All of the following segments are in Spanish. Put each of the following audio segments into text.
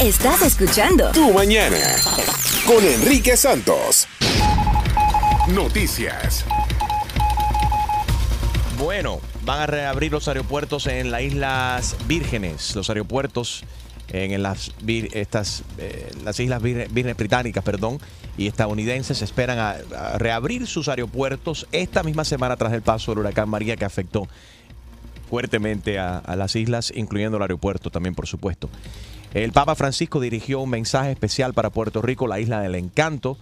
Estás escuchando Tu mañana con Enrique Santos. Noticias. Bueno, van a reabrir los aeropuertos en las Islas Vírgenes, los aeropuertos en las, estas, eh, las Islas Vírgenes Británicas, perdón, y estadounidenses esperan a, a reabrir sus aeropuertos esta misma semana tras el paso del huracán María que afectó fuertemente a, a las islas, incluyendo el aeropuerto también, por supuesto. El Papa Francisco dirigió un mensaje especial para Puerto Rico, la isla del encanto,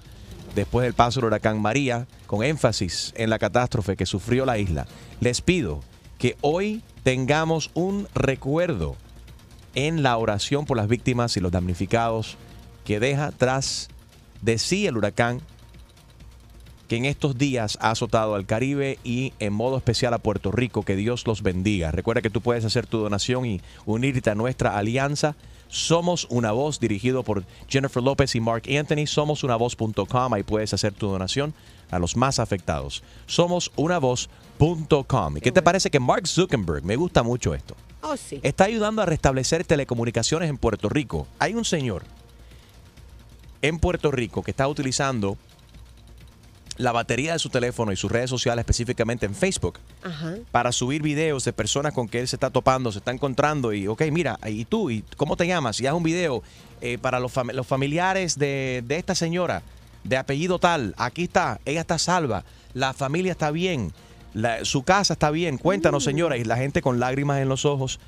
después del paso del huracán María, con énfasis en la catástrofe que sufrió la isla. Les pido que hoy tengamos un recuerdo en la oración por las víctimas y los damnificados que deja tras de sí el huracán que en estos días ha azotado al Caribe y en modo especial a Puerto Rico. Que Dios los bendiga. Recuerda que tú puedes hacer tu donación y unirte a nuestra alianza. Somos una voz dirigido por Jennifer López y Mark Anthony. Somosunavoz.com. Ahí puedes hacer tu donación a los más afectados. Somosunavoz.com. ¿Y qué te parece que Mark Zuckerberg, me gusta mucho esto, Oh, sí. está ayudando a restablecer telecomunicaciones en Puerto Rico? Hay un señor en Puerto Rico que está utilizando la batería de su teléfono y sus redes sociales, específicamente en Facebook, Ajá. para subir videos de personas con que él se está topando, se está encontrando y, ok, mira, ¿y tú? ¿Y cómo te llamas? Y haz un video eh, para los, fam- los familiares de, de esta señora, de apellido tal, aquí está, ella está salva, la familia está bien, la- su casa está bien, cuéntanos señora, y la gente con lágrimas en los ojos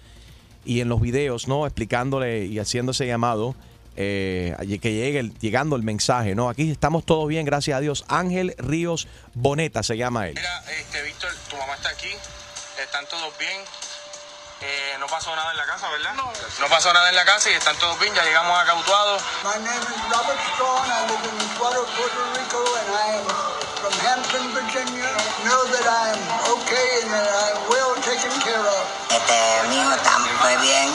y en los videos, ¿no? Explicándole y haciéndose llamado. Eh, que llegue el- llegando el mensaje, ¿no? Aquí estamos todos bien, gracias a Dios. Ángel Ríos Boneta se llama él. Mira, este, Víctor, tu mamá está aquí, están todos bien. Eh, no pasó nada en la casa, ¿verdad? No. pasó nada en la casa y están todos bien, ya llegamos a Cautuado. My name is Robert Strong. I live in Utuado, Puerto Rico, and I am from Hampton, Virginia. Know that I am okay and that I am well taken care of. Este, mi hijo está muy bien.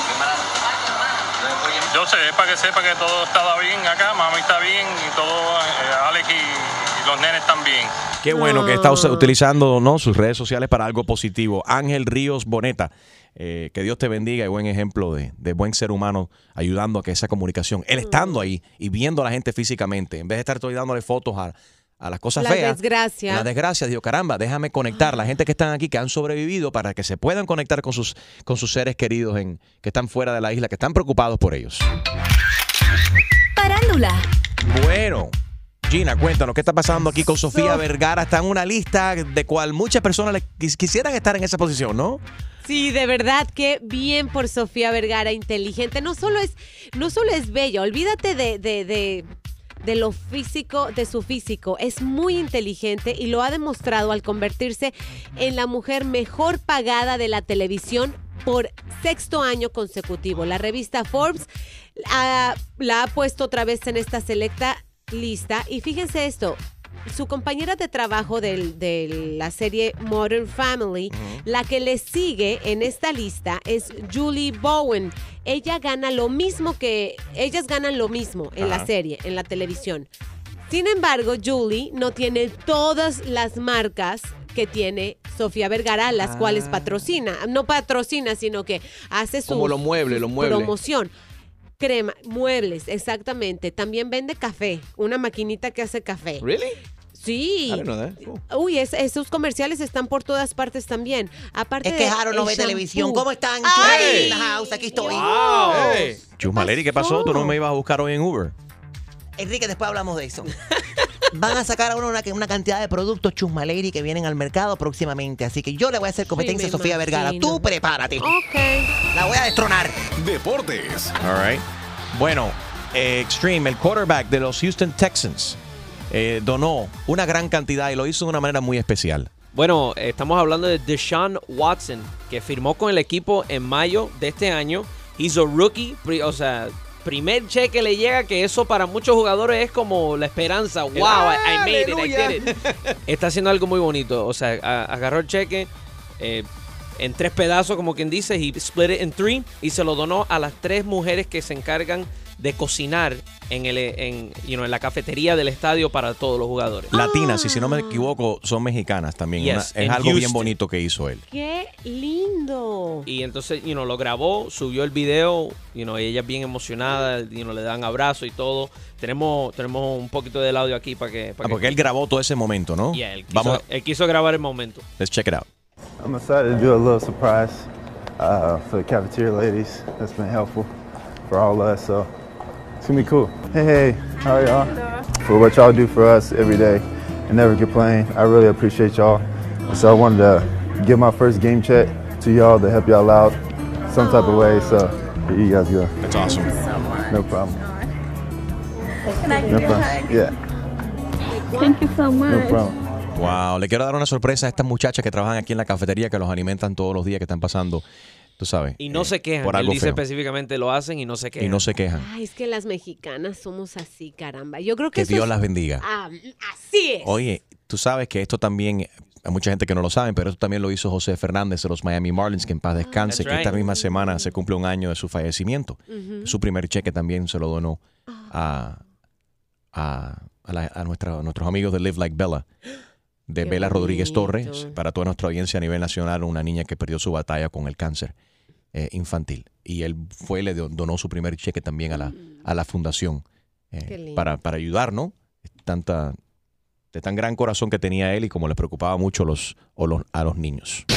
Yo sé, es para que sepa que todo estaba bien acá, mami está bien y todo, eh, Alex y, y los nenes están bien. Qué bueno que está us- utilizando ¿no? sus redes sociales para algo positivo. Ángel Ríos Boneta, eh, que Dios te bendiga y buen ejemplo de, de buen ser humano ayudando a que esa comunicación, él estando ahí y viendo a la gente físicamente, en vez de estar todo dándole fotos a, a las cosas La feas. desgracia. La desgracia, digo, caramba, déjame conectar. La gente que están aquí, que han sobrevivido, para que se puedan conectar con sus, con sus seres queridos en, que están fuera de la isla, que están preocupados por ellos. Parándula. Bueno, Gina, cuéntanos, ¿qué está pasando aquí con Sofía Vergara? Está en una lista de cual muchas personas le quis- quisieran estar en esa posición, ¿no? Sí, de verdad que bien por Sofía Vergara, inteligente. No solo es, no solo es bella, olvídate de, de, de, de lo físico, de su físico. Es muy inteligente y lo ha demostrado al convertirse en la mujer mejor pagada de la televisión por sexto año consecutivo. La revista Forbes ah, la ha puesto otra vez en esta selecta lista. Y fíjense esto, su compañera de trabajo del- de la serie Modern Family, la que le sigue en esta lista es Julie Bowen. Ella gana lo mismo que, ellas ganan lo mismo en la serie, en la televisión. Sin embargo, Julie no tiene todas las marcas que tiene Sofía Vergara, las Ah. cuales patrocina. No patrocina, sino que hace su Como los muebles. promoción. Crema, muebles, exactamente. También vende café, una maquinita que hace café. ¿Really? Sí. I didn't know that. Cool. Uy, es- esos comerciales están por todas partes también. Aparte Es que Jaro no ve televisión. ¿Cómo están? ¡Ay! In the house, aquí estoy. Hey. Chusmaleri, ¿qué pasó? ¿Tú no me ibas a buscar hoy en Uber? Enrique, después hablamos de eso. Van a sacar ahora una, una cantidad de productos Chusmaleri que vienen al mercado próximamente. Así que yo le voy a hacer competencia Sí, a Sofía Vergara. Tú prepárate. Ok. La voy a destronar. Deportes. All right. Bueno, eh, Extreme, el quarterback de los Houston Texans, eh, donó una gran cantidad y lo hizo de una manera muy especial. Bueno, estamos hablando de Deshaun Watson, que firmó con el equipo en mayo de este año. Hizo rookie, o sea, primer cheque le llega, que eso para muchos jugadores es como la esperanza. Wow, I, I made it, I did it. Está haciendo algo muy bonito. O sea, agarró el cheque, eh, en tres pedazos, como quien dice, y split it in three, y se lo donó a las tres mujeres que se encargan de cocinar en, el, en, you know, en la cafetería del estadio para todos los jugadores. Latinas, y si no me equivoco, son mexicanas también. Yes, Una- es algo bien bonito que hizo él. ¡Qué lindo! Y entonces, you know, lo grabó, subió el video, you know, y ella bien emocionada, you know, le dan abrazo y todo. Tenemos, tenemos un poquito del audio aquí para que... Ah, Para porque él grabó todo ese momento, ¿no? Yeah, él quiso, Vamos, él quiso grabar el momento. let's check it out. I'm excited to do a little surprise uh, for the cafeteria ladies. That's been helpful for all of us, so it's gonna be cool. Hey, hey, how are y'all? For what y'all do for us every day and never complain. I really appreciate y'all. So I wanted to give my first game check to y'all to help y'all out some type of way. So here you guys go. That's awesome. No problem. Can I No problem. Yeah, Thank you so much. no problem. Wow, le quiero dar una sorpresa a estas muchachas que trabajan aquí en la cafetería, que los alimentan todos los días, que están pasando, tú sabes. Y no eh, se quejan. Por Él dice feo. específicamente lo hacen y no se quejan. Y no se quejan. Ay, es que las mexicanas somos así, caramba. Yo creo que, Que eso Dios es- las bendiga. Ah, así es. Oye, tú sabes que esto también, hay mucha gente que no lo sabe, pero esto también lo hizo José Fernández de los Miami Marlins, que en paz descanse, That's que esta misma semana se cumple un año de su fallecimiento. Su primer cheque también se lo donó a, a, a la- a nuestra- a nuestros amigos de Live Like Bella, de Qué Bella Rodríguez. Torres, para toda nuestra audiencia a nivel nacional, una niña que perdió su batalla con el cáncer eh, infantil. Y él fue le do- donó su primer cheque también a la, a la fundación eh, para, para ayudar, ¿no? Tanta, de tan gran corazón que tenía él y como le preocupaba mucho los, o los, a los niños.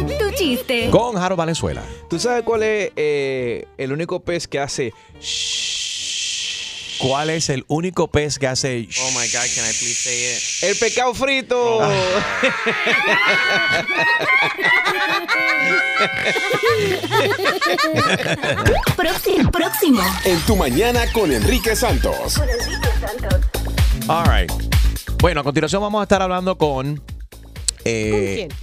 Tu chiste. Con Jaro Valenzuela. ¿Tú sabes cuál es eh, el único pez que hace ¿Cuál es el único pez que hace Oh my God, can I please say it? el pescado frito? Próximo. Próximo. En tu mañana con Enrique Santos. All right. Bueno, a continuación vamos a estar hablando con... eh, eh,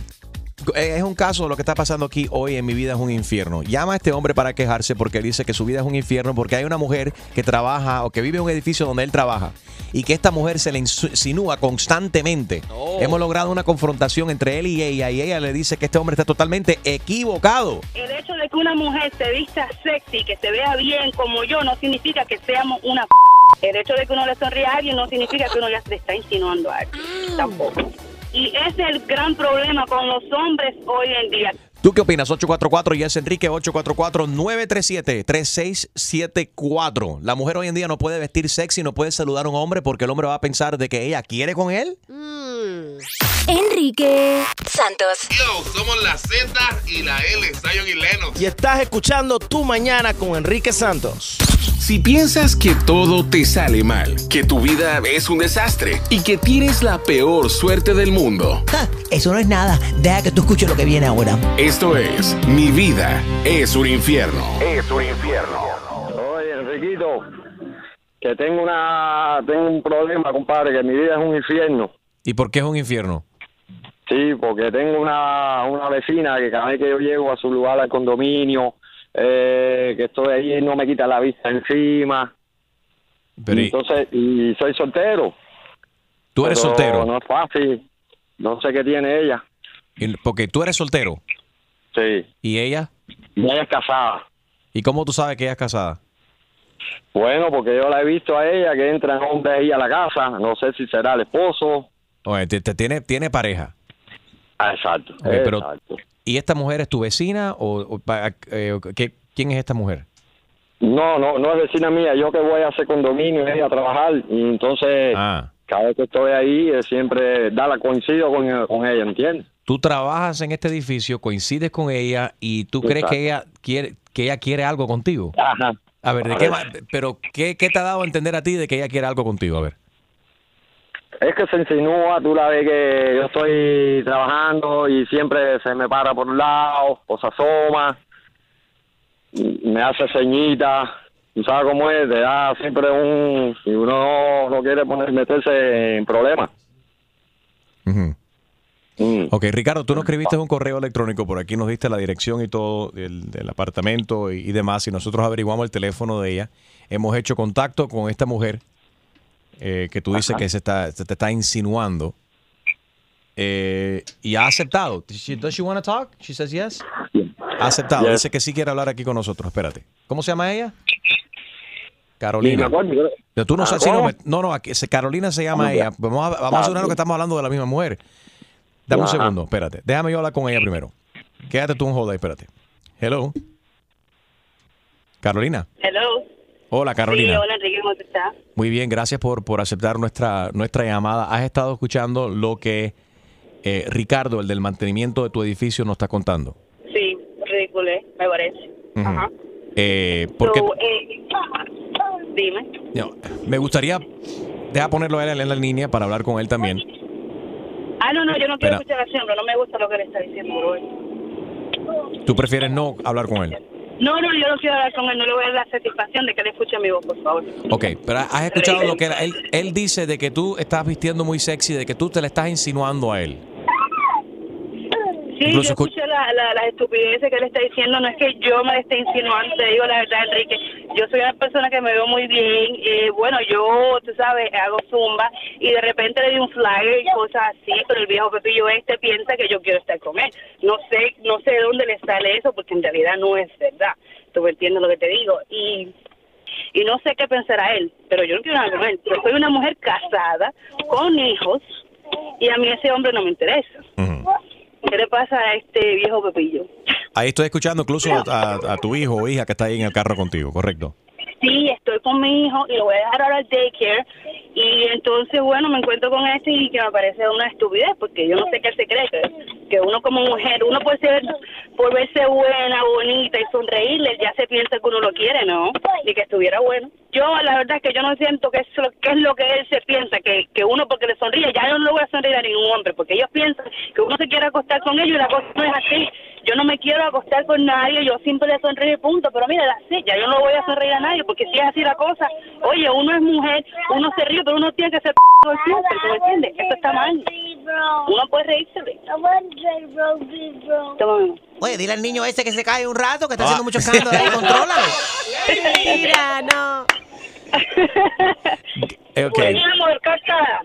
Es un caso, lo que está pasando aquí hoy en mi vida es un infierno. Llama a este hombre para quejarse porque él dice que su vida es un infierno porque hay una mujer que trabaja o que vive en un edificio donde él trabaja y que esta mujer se le insinúa constantemente. Oh. Hemos logrado una confrontación entre él y ella y ella le dice que este hombre está totalmente equivocado. El hecho de que una mujer se vista sexy, que se vea bien como yo, no significa que seamos una p***. El hecho de que uno le sonríe a alguien no significa que uno ya le está insinuando a alguien. Tampoco. Y ese es el gran problema con los hombres hoy en día. ¿Tú qué opinas? 844 y es Enrique 844-937-3674. La mujer hoy en día no puede vestir sexy, no puede saludar a un hombre porque el hombre va a pensar de que ella quiere con él. Mm. Enrique Santos. Yo, somos la Z y la L, Zion y Lennox. Y estás escuchando Tu Mañana con Enrique Santos. Si piensas que todo te sale mal, que tu vida es un desastre y que tienes la peor suerte del mundo, Ja, Eso no es nada. Deja que tú escuches lo que viene ahora. esto es Mi vida es un infierno. Es un infierno. Oye, Enriquito, que tengo una tengo un problema, compadre, que mi vida es un infierno. ¿Y por qué es un infierno? Sí, porque tengo una, una vecina que cada vez que yo llego a su lugar al condominio, eh, que estoy ahí, no me quita la vista encima. Pero, Y ¿y- entonces, y soy soltero. ¿Tú eres pero soltero? No es fácil. No sé qué tiene ella. Porque tú eres soltero. Sí. ¿Y ella? Y ella es casada. ¿Y cómo tú sabes que ella es casada? Bueno, porque yo la he visto a ella que entran hombres ahí a la casa. No sé si será el esposo. Oye, te, te tiene, tiene pareja. Ah, exacto. Pero- exacto. ¿Y esta mujer es tu vecina o, o eh, qué- quién es esta mujer? No, no, no es vecina mía. Yo que voy a hacer condominio y a trabajar. Y entonces, Ah, cada vez que estoy ahí, eh, siempre da la coincido con, con ella, ¿entiendes? tú trabajas en este edificio, coincides con ella y tú crees Exacto. que ella quiere que ella quiere algo contigo. Ajá. A ver, ¿de A qué ver. ma- pero ¿qué, qué te ha dado a entender a ti de que ella quiere algo contigo? A ver. Es que se insinúa, tú la ves que yo estoy trabajando y siempre se me para por un lado, o se asoma, me hace ceñita, tú sabes cómo es, te da siempre un... y uno no, no quiere poner, meterse en problemas. Ujú. Mm. Ok, Ricardo, tú nos escribiste un correo electrónico, por aquí nos diste la dirección y todo del, del apartamento y, y demás, y nosotros averiguamos el teléfono de ella. Hemos hecho contacto con esta mujer eh, que tú dices Ajá. que se, está, se te está insinuando. eh, y ha aceptado. Does she, does she want to talk? She says yes. Ha aceptado. Yes. Dice que sí quiere hablar aquí con nosotros. Espérate. ¿Cómo se llama ella? Carolina. Pero tú no Ah, sabes si no, no, no, aquí- Carolina se llama ¿Cómo ella. Vamos a, vamos a Ah, que estamos hablando de la misma mujer. Dame un segundo, espérate. Déjame yo hablar con ella primero. Quédate tú un hold ahí, espérate. Hello. Carolina. Hello. Hola, Carolina. Sí, hola Enrique, ¿cómo estás? Muy bien, gracias por, por aceptar nuestra, nuestra llamada. Has estado escuchando lo que eh, Ricardo, el del mantenimiento de tu edificio, nos está contando. Sí, ridículo, me parece. Ajá. Eh, porque So, eh, dime. no, me gustaría, deja ponerlo a él en la línea para hablar con él también. Ah, no, no, yo no quiero Espera. escuchar siempre, no me gusta lo que le está diciendo, bro. ¿Tú prefieres no hablar con él? No, no, yo no quiero hablar con él, no le voy a dar la satisfacción de que le escuche mi voz, por favor. Ok, pero has escuchado lo que él, él, él dice de que tú estás vistiendo muy sexy, de que tú te le estás insinuando a él. Sí, Incluso yo escu- escuché la- la- las estupideces que él está diciendo. No es que yo me esté insinuando, te digo la verdad, Enrique. Yo soy una persona que me veo muy bien. eh, bueno, yo, tú sabes, hago zumba y de repente le di un flyer y cosas así, pero el viejo Pepillo este piensa que yo quiero estar con él. No sé, no sé de dónde le sale eso porque en realidad no es verdad. Tú me entiendes lo que te digo. Y y no sé qué pensará él, pero yo no quiero nada con él. Yo soy una mujer casada, con hijos, y a mí ese hombre no me interesa. ¿Qué le pasa a este viejo Pepillo? Ahí estoy escuchando incluso a, a tu hijo o hija que está ahí en el carro contigo, ¿correcto? Sí, estoy con mi hijo y lo voy a dejar ahora al daycare. Y entonces, bueno, me encuentro con este y que me parece una estupidez, porque yo no sé qué se cree, que, que uno como mujer, uno puede ser, por verse buena, bonita y sonreírle, ya se piensa que uno lo quiere, ¿no? Y que estuviera bueno. Yo, la verdad es que yo no siento que es lo, que es lo que él se piensa, que, que uno porque le sonríe, ya yo no le voy a sonreír a ningún hombre, porque ellos piensan que uno se quiere acostar con ellos y la cosa no es así. Yo no me quiero acostar con nadie, yo siempre le sonrío y punto, pero mira, así, ya yo no voy a sonreír a nadie, porque si es así la cosa, oye, uno es mujer, uno se ríe, pero uno tiene que ser el tiempo, ¿tú me entiendes? Eso está mal. Uno puede reírse. Toma. Oye, dile al niño ese que se cae un rato, que está haciendo mucho escándalo contrólalo. Mira, no. Eh, ok. Mi amor, casada.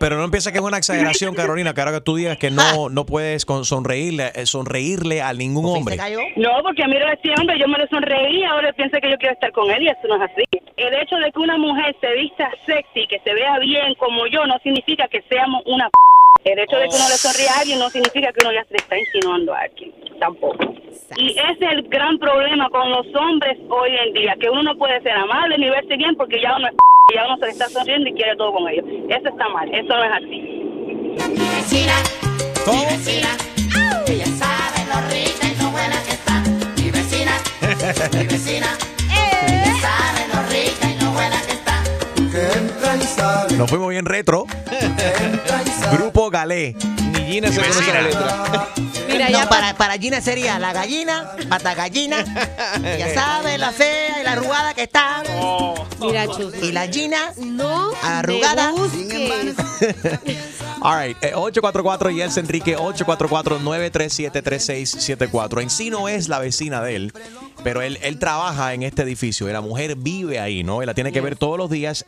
Pero no empieza que es una exageración, Carolina, que ahora que tú digas que no, no puedes con- sonreírle, eh, sonreírle a ningún hombre. No, porque mira a este hombre, yo me le sonreí y ahora él piensa que yo quiero estar con él y eso no es así. El hecho de que una mujer se vista sexy, que se vea bien como yo, no significa que seamos una p***. El hecho de que uno le sonríe a alguien no significa que uno ya se le está insinuando a alguien, tampoco. Y ese es el gran problema con los hombres hoy en día, que uno no puede ser amable ni verse bien porque ya uno es p***, y ya uno se le está sonriendo y quiere todo con ellos. Eso está mal, eso no es así. ¿Cómo? Ella sabe lo rica y lo buena que está. Mi vecina, mi vecina. Ella sabe lo rica y lo buena que está. Nos fuimos bien retro. Grupo Galé. Gina se conoce la letra. Mira, no, ya para, para Gina sería la gallina, pata gallina. Ella sabe la fea y la arrugada que está. Mira, Chus. Y la Gina, No arrugada. All right, eh, 844 y es Enrique 844-937-3674. En sí no es la vecina de él, pero él, él trabaja en este edificio y la mujer vive ahí, ¿no? Él la tiene que ver todos los días.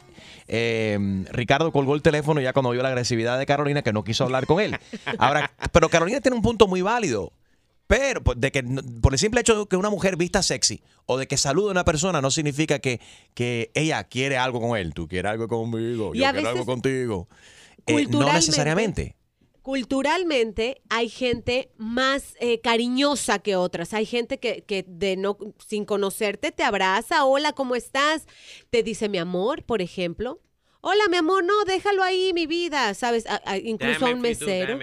Eh, Ricardo colgó el teléfono ya cuando vio la agresividad de Carolina que no quiso hablar con él. Ahora, pero Carolina tiene un punto muy válido. Pero por- de que, por el simple hecho de que una mujer vista sexy o de que salude a una persona no significa que, que ella quiere algo con él. Tú quieres algo conmigo, yo quiero algo contigo. Eh, no necesariamente. Culturalmente hay gente más eh, cariñosa que otras. Hay gente que, que de no, sin conocerte te abraza, hola, ¿cómo estás? Te dice mi amor, por ejemplo. Hola, mi amor, no, déjalo ahí, mi vida, ¿sabes? A- a- incluso a un do, mesero.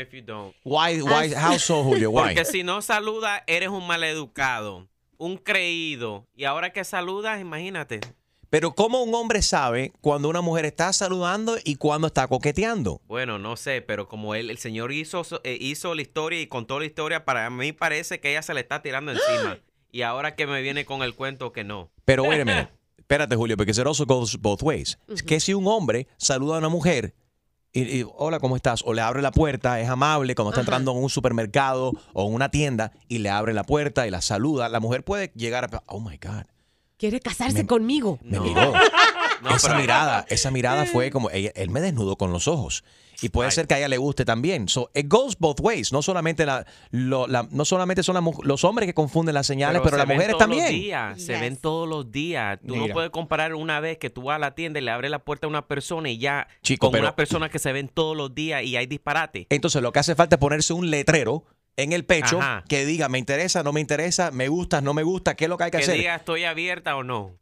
Why, why, how so, Julio? Why? Porque si no saluda, eres un maleducado, un creído. Y ahora que saludas, imagínate. Pero ¿cómo un hombre sabe cuando una mujer está saludando y cuando está coqueteando? Bueno, no sé, pero como él, el señor hizo, eh, hizo la historia y contó la historia, para mí parece que ella se le está tirando encima. Y ahora que me viene con el cuento que no. Pero wait a minute. Espérate, Julio, porque it also goes both ways. Es que si un hombre saluda a una mujer y, y, hola, ¿cómo estás? O le abre la puerta, es amable cuando está Ajá. entrando en un supermercado o en una tienda y le abre la puerta y la saluda, la mujer puede llegar a... Oh, my God. Quiere casarse conmigo. Me miró. esa mirada, esa mirada fue como, ella- él me desnudó con los ojos. Y puede ser que a ella le guste también. So, it goes both ways. No solamente, la, lo- la- no solamente son la los hombres que confunden las señales, pero, se las ven mujeres todos los también. días, se ven todos los días. Tú no puedes comparar una vez que tú vas a la tienda y le abres la puerta a una persona y ya Chico, con pero- una persona que se ven todos los días y hay disparate. Entonces lo que hace falta es ponerse un letrero en el pecho Ajá. que diga, me interesa, no me interesa, me gusta, no me gusta, qué es lo que hay que, Que hacer. diga estoy abierta o no.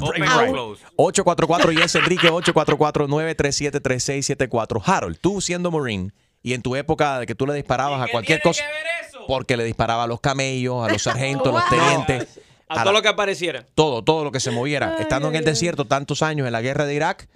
Open Right. or close. 844 y es Enrique 844-937-3674. Harold, tú siendo Marine y en tu época de que tú le disparabas a cualquier cosa. Porque le disparaba a los camellos, a los sargentos, los tenientes. A a todo la- lo que apareciera. todo, todo lo que se moviera. Estando en el desierto tantos años en la guerra de Irak,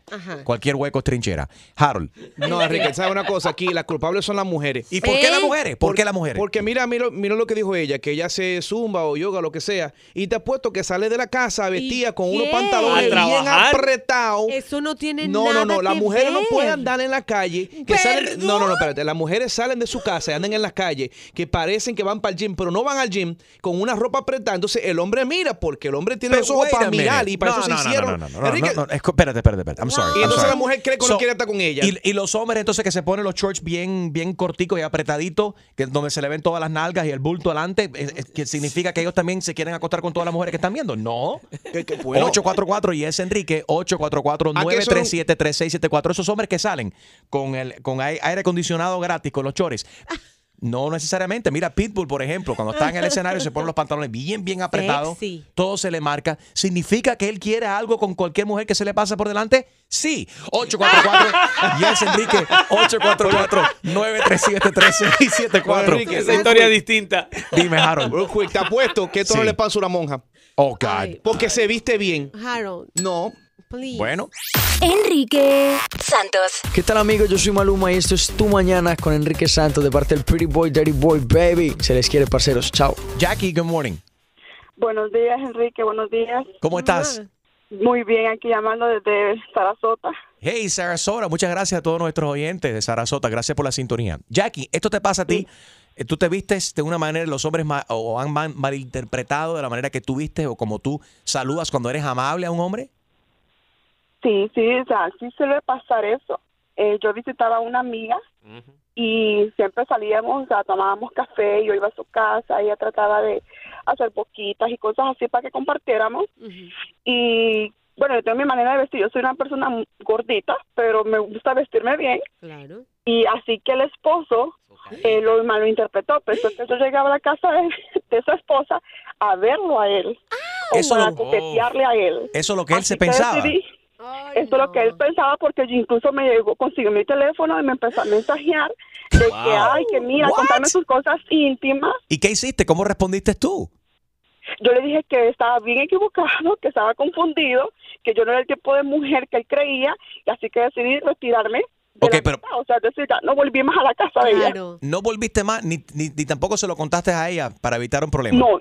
cualquier hueco es trinchera. Harold. No, Enrique, ¿sabes una cosa? Aquí las culpables son las mujeres. ¿Y por qué las mujeres? ¿Por qué las mujeres? Porque mira, mira, mira lo que dijo ella, que ella hace zumba o yoga, lo que sea, y te apuesto que sale de la casa vestida con unos pantalones ¿A bien apretados. Eso no tiene No, nada no, no, las que mujeres no pueden andar en la calle. Que salen, no, no, no, espérate. Las mujeres salen de su casa y andan en las calles que parecen que van para el gym, pero no van al gym con una ropa apretada. Entonces el hombre mira porque el hombre tiene los ojos para mirar y para No, eso no, se no, hicieron. no, no, no, no, Enrique, no, no, es que- espérate, espérate, espérate. I'm sorry. Y I'm entonces sorry. la mujer cree que no So, quiere estar con ella. Y, y los hombres entonces que se ponen los shorts bien, bien corticos y apretaditos, que donde se le ven todas las nalgas y el bulto adelante, es- es- que significa que ellos también se quieren acostar con todas las mujeres que están viendo. No. bueno. 844 y es Enrique, 844-937-3674. Esos hombres que salen con, el, con ai- aire acondicionado gratis, con los chores. No necesariamente. Mira, Pitbull, por ejemplo, cuando está en el escenario se ponen los pantalones bien, bien apretados. Sexy. Todo se le marca. ¿Significa que él quiere algo con cualquier mujer que se le pasa por delante? Sí. 844 Yes, Enrique. 844-937-3674. Enrique, esa historia distinta. Dime, Harold. Real quick, te apuesto que esto no le pasa a una monja. Oh, God. Porque se viste bien. Harold, No. Please. Bueno. Enrique Santos. ¿Qué tal amigos? Yo soy Maluma y esto es Tu Mañana con Enrique Santos de parte del Pretty Boy, Dirty Boy, Baby. Se les quiere, parceros. Chao. Jackie, good morning. Buenos días, Enrique. Buenos días. ¿Cómo estás? Muy bien, aquí llamando desde Sarasota. Hey, Sarasota, muchas gracias a todos nuestros oyentes de Sarasota. Gracias por la sintonía. Jackie, ¿esto te pasa a ti? Eh, ¿Tú te vistes de una manera, los hombres ma- o han mal- malinterpretado de la manera que tú vistes o como tú saludas cuando eres amable a un hombre? Sí, sí, o sea, sí suele pasar eso. Eh, yo visitaba a una amiga y siempre salíamos, o sea, tomábamos café, yo iba a su casa, ella trataba de hacer poquitas y cosas así para que compartiéramos. Y bueno, yo tengo mi manera de vestir, yo soy una persona gordita, pero me gusta vestirme bien. Claro. Y así que el esposo eh, lo malinterpretó, pensó que yo llegaba a la casa de, de su esposa a verlo a él, o Eso para lo- coquetearle a él. Eso es lo que él se Así que pensaba. decidí- eso es lo que él pensaba porque yo incluso me llegó, consiguió mi teléfono y me empezó a mensajear de que, ay, que mira, What? contarme sus cosas íntimas. ¿Y qué hiciste? ¿Cómo respondiste tú? Yo le dije que estaba bien equivocado, que estaba confundido, que yo no era el tipo de mujer que él creía, y así que decidí retirarme. de Ok, la pero- casa. O sea, decir, ya no volví más a la casa de ella. No volviste más, ni, ni, ni tampoco se lo contaste a ella para evitar un problema. No,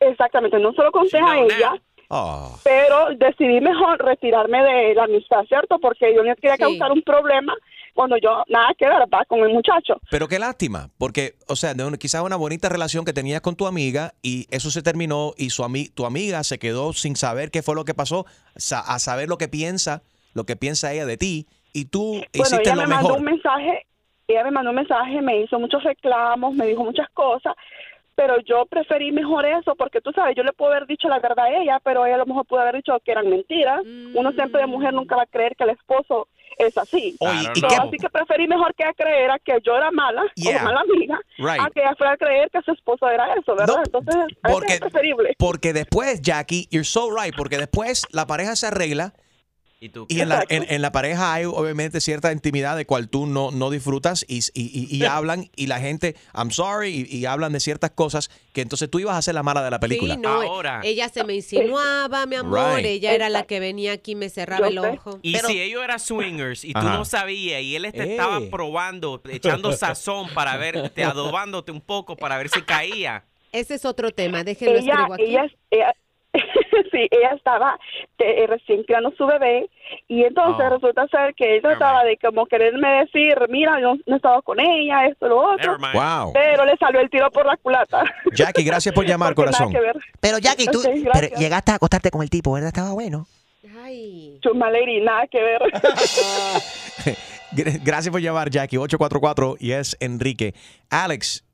exactamente, no se lo conté a ella. Oh. pero decidí mejor retirarme de la amistad, ¿cierto? Porque yo no quería causar un problema cuando yo nada que ver ¿verdad? con el muchacho. Pero qué lástima, porque, o sea, quizás una bonita relación que tenías con tu amiga y eso se terminó y su ami- tu amiga se quedó sin saber qué fue lo que pasó, sa- a saber lo que piensa, lo que piensa ella de ti y tú Bueno, hiciste ella lo me mandó mejor. un mensaje, ella me mandó un mensaje, me hizo muchos reclamos, me dijo muchas cosas, pero yo preferí mejor eso porque tú sabes, yo le puedo haber dicho la verdad a ella, pero ella a lo mejor pudo haber dicho que eran mentiras. Uno siempre de mujer nunca va a creer que el esposo es así. ¿y So, qué- Así que preferí mejor que ella creyera que yo era mala Yeah. o mala amiga, Right. a que ella fuera a creer que su esposo era eso, ¿verdad? Entonces, porque- es preferible. Porque después, Jackie, you're so right, porque después la pareja se arregla y en la, en, en la pareja hay obviamente cierta intimidad de cual tú no, no disfrutas y, y- y- y hablan y la gente, I'm sorry, y, y hablan de ciertas cosas que entonces tú ibas a ser la mala de la película. Sí, no, ella se me insinuaba, mi amor, Right. ella era la que venía aquí y me cerraba el ojo. Y si ellos eran swingers y tú Ajá. no sabías y él te Eh. estaba probando, echando sazón para verte, adobándote un poco para ver si caía. Ese es otro tema, déjenlo ella, escribo aquí. ella, ella- sí, ella estaba eh, recién creando su bebé y entonces Oh. resulta ser que ella trataba de como quererme decir, mira, yo no estaba con ella, esto, lo otro, Wow. pero le salió el tiro por la culata. Jackie, gracias por llamar, corazón. Pero Jackie, tú pero llegaste a acostarte con el tipo, ¿verdad? Estaba bueno. Chuma Lady, nada que ver. Gra- Gracias por llamar, Jackie. 844 y es Enrique. Alex,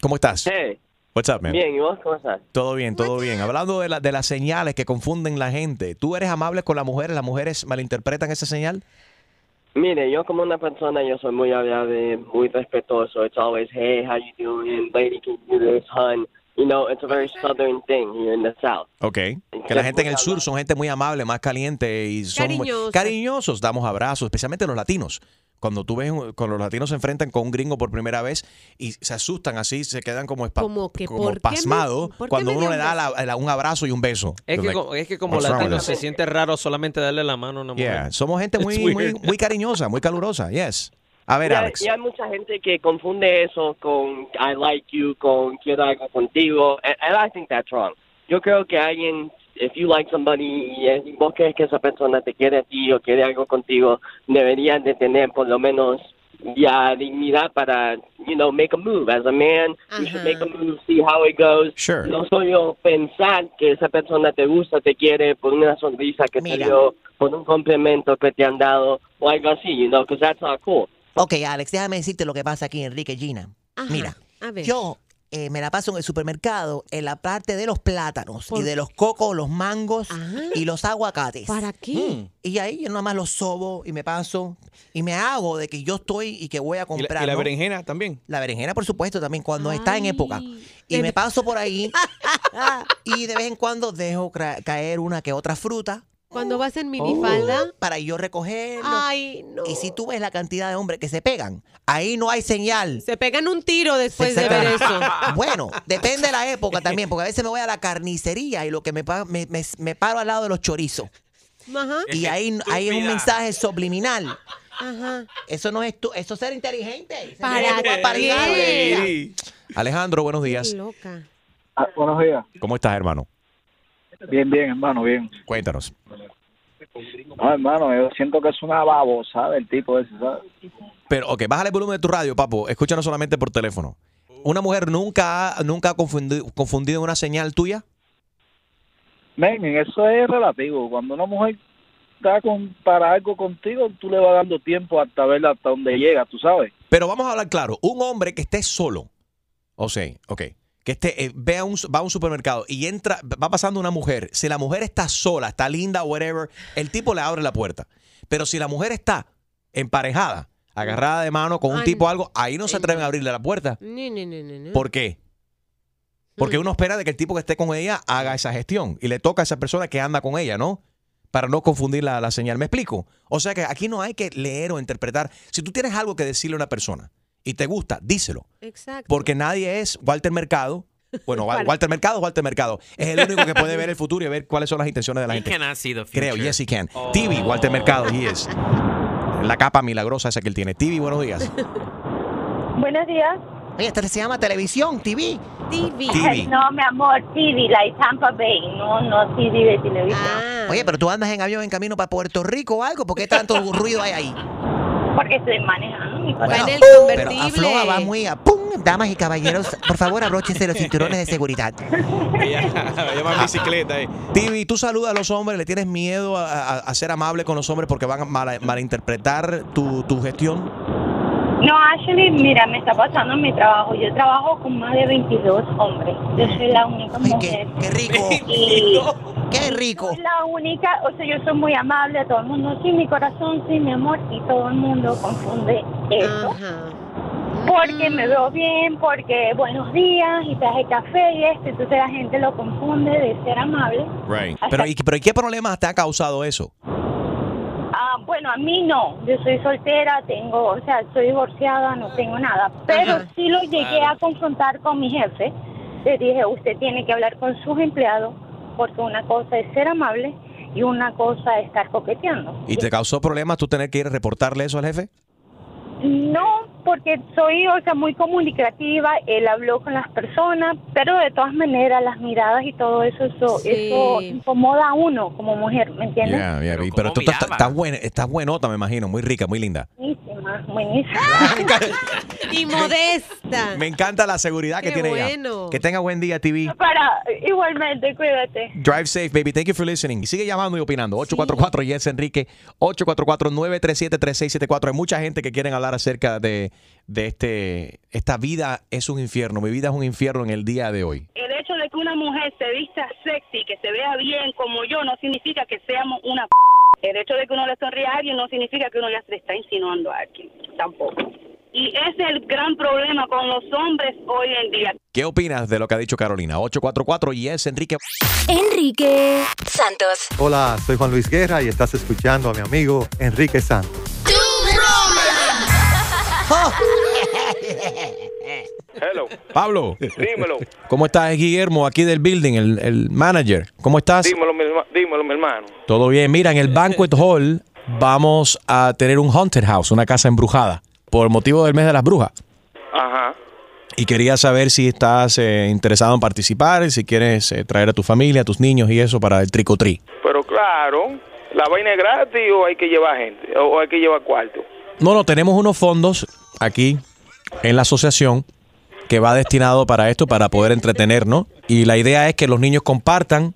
¿cómo estás? Hey. What's up, man? Bien, ¿y vos cómo estás? Todo bien, todo bien. Hablando de, la- de las señales que confunden la gente, ¿tú eres amable con las mujeres? ¿Las mujeres malinterpretan esa señal? Mire, yo como una persona, yo soy muy amable, muy respetuoso. It's always, hey, how you doing? Lady, can you do this, hun? You know, it's a very southern thing here in the South. Ok. Que la gente en el sur son gente muy amable, más caliente y son muy- Cariñosa. cariñosos. Damos abrazos, especialmente los latinos. Cuando tú ves, un- cuando los latinos se enfrentan con un gringo por primera vez y se asustan así, se quedan como, espa- Como que, como ¿por qué me- pasmados cuando uno le da la- la- un abrazo y un beso. Es que, Like, como, es que como latino se siente raro solamente darle la mano a una mujer. Yeah, somos gente muy, muy, muy cariñosa, muy calurosa. Yes. A ver, y, hay, Alex. y hay mucha gente que confunde eso con I like you, con quiero algo contigo, and, and I think that's wrong. Yo creo que alguien, if you like somebody y vos crees que esa persona te quiere a ti o quiere algo contigo, deberían de tener por lo menos ya dignidad para, you know, make a move. As a man, you should make a move, see how it goes. Sure. No soy yo pensar que esa persona te gusta, te quiere por una sonrisa que te dio, por un complemento que te han dado o algo así, you know, because that's not cool. Ok, Alex, déjame decirte lo que pasa aquí, Enrique Gina. Mira, a ver. yo eh, me la paso en el supermercado en la parte de los plátanos y de los cocos, los mangos y los aguacates. ¿Para qué? Y ahí yo nada más los sobo y me paso y me hago de que yo estoy y que voy a ¿Y la, comprar. y la ¿no? berenjena también? La berenjena, por supuesto, también cuando está en época. Y me paso por ahí y de vez en cuando dejo caer una que otra fruta. Cuando vas en minifalda. Para yo recogerlo. Ay, no. Y si tú ves la cantidad de hombres que se pegan, ahí no hay señal. Se pegan un tiro después de ver eso. Bueno, depende de la época también, porque a veces me voy a la carnicería y lo que me, me, me- me paro al lado de los chorizos. Ajá. Y ahí hay un mensaje subliminal. Ajá. Eso no es tu, eso es ser inteligente. ¿Para qué? Alejandro, buenos días. Loca. Ah, buenos días. ¿Cómo estás, hermano? Bien, bien, hermano, bien. Cuéntanos. No, hermano, yo siento que es una babosa del tipo ese, ¿sabes? Pero, ok, bájale el volumen de tu radio, papo. Escúchanos solamente por teléfono. ¿Una mujer nunca ha, nunca ha confundido, confundido una señal tuya? Men, eso es relativo. Cuando una mujer está con, para algo contigo, tú le vas dando tiempo hasta ver hasta dónde llega, tú sabes. Pero vamos a hablar claro. Un hombre que esté solo, o sea, ok, que esté, eh, ve a un, va a un supermercado y entra, va pasando una mujer. Si la mujer está sola, está linda, whatever, el tipo le abre la puerta. Pero si la mujer está emparejada, agarrada de mano con un Ay, tipo o algo, ahí no se atreven a abrirle la puerta. Ni, ni, ni, ni, ni. ¿Por qué? Porque uno espera de que el tipo que esté con ella haga esa gestión y le toca a esa persona que anda con ella, ¿no? Para no confundir la, la señal. ¿Me explico? O sea que aquí no hay que leer o interpretar. Si tú tienes algo que decirle a una persona y te gusta, díselo. Exacto. Porque nadie es Walter Mercado. Bueno, Walter Mercado, Walter Mercado. Es el único que puede ver el futuro y ver cuáles son las intenciones de la He gente. cannot see the future. Creo, yes he can. TV, Walter Mercado, he is. La capa milagrosa esa que él tiene. TV, buenos días. Buenos días. Oye, esta se llama televisión, TV. TV. TV. No, mi amor, TV, like Tampa Bay, no, no TV de televisión. Ah. Oye, pero tú andas en avión en camino para Puerto Rico o algo, ¿por qué tanto ruido hay ahí? Porque estoy manejando Bueno, en el pero va muy a pum. Damas y caballeros, por favor, abróchense los cinturones de seguridad. Ella llama bicicleta. eh. TV, tú saludas a los hombres, le tienes miedo a, a- a ser amable con los hombres porque van a mal- malinterpretar tu, tu gestión. No, actually, mira, me está pasando en mi trabajo. Yo trabajo con más de 22 hombres. Yo soy la única mujer. Qué rico. Y Qué rico. soy la única, o sea, yo soy muy amable a todo el mundo. Sí, mi corazón, sí, mi amor. Y todo el mundo confunde eso. Porque me veo bien, porque buenos días y traje café y esto. Entonces la gente lo confunde de ser amable. Right. Pero, ¿y, pero ¿y qué problemas te ha causado eso? Bueno, a mí no. Yo soy soltera, tengo, o sea, soy divorciada, no tengo nada. Pero Ajá. sí lo llegué a confrontar con mi jefe. Le dije, usted tiene que hablar con sus empleados porque una cosa es ser amable y una cosa es estar coqueteando. ¿Y te causó problemas tú tener que ir a reportarle eso al jefe? No, porque soy, o sea, muy comunicativa, él habló con las personas, pero de todas maneras las miradas y todo eso, eso, Sí. eso incomoda a uno como mujer, ¿me entiendes? Yeah, yeah, y- pero tú estás, estás buena, estás buenota, me imagino, muy rica, muy linda. Buenísima. buenísima. Y modesta. Me encanta la seguridad que Qué tiene bueno. ella. Que tenga buen día, TV. Para, igualmente, cuídate. Drive safe, baby. Thank you for listening. Y sigue llamando y opinando. 844 Yes Enrique. 844-937-3674. Hay mucha gente que quieren hablar acerca de, de este. Esta vida es un infierno. Mi vida es un infierno en el día de hoy. El hecho de que una mujer se vista sexy, que se vea bien como yo, no significa que seamos una p. El hecho de que uno le sonría a alguien no significa que uno ya se le está insinuando a alguien. Tampoco. Y ese es el gran problema con los hombres hoy en día. ¿Qué opinas de lo que ha dicho Carolina? 844 Yes Enrique. Enrique Santos. Hola, soy Juan Luis Guerra y estás escuchando a mi amigo Enrique Santos. Hello. Pablo. Dímelo. ¿Cómo estás, Guillermo? Aquí del building, el, el manager. ¿Cómo estás? Dímelo, mi, dímelo, mi hermano. Todo bien. Mira, en el Banquet Hall vamos a tener un Haunted House, una casa embrujada, por motivo del mes de las brujas. Ajá. Y quería saber si estás eh, interesado en participar, si quieres eh, traer a tu familia, a tus niños y eso para el tricotri. Pero claro, ¿la vaina es gratis o hay que llevar gente? ¿O o hay que llevar cuarto? No, no, tenemos unos fondos aquí en la asociación que va destinado para esto, para poder entretenernos. Y la idea es que los niños compartan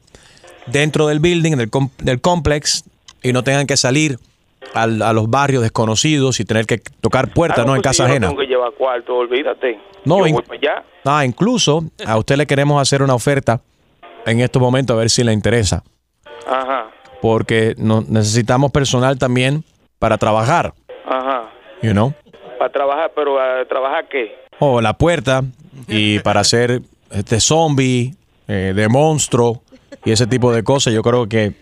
dentro del building, del, com- del complex, y no tengan que salir al- a los barrios desconocidos y tener que tocar puertas, Ah, ¿no? En pues casa ajena. tengo que llevar cuarto, olvídate. No, in-. Ah, incluso a usted le queremos hacer una oferta en estos momentos a ver si le interesa. Ajá, Porque no, necesitamos personal también para trabajar, ajá. you know. Para trabajar, pero ¿a trabajar qué? O la puerta y para hacer este zombie, eh, de monstruo y ese tipo de cosas. Yo creo que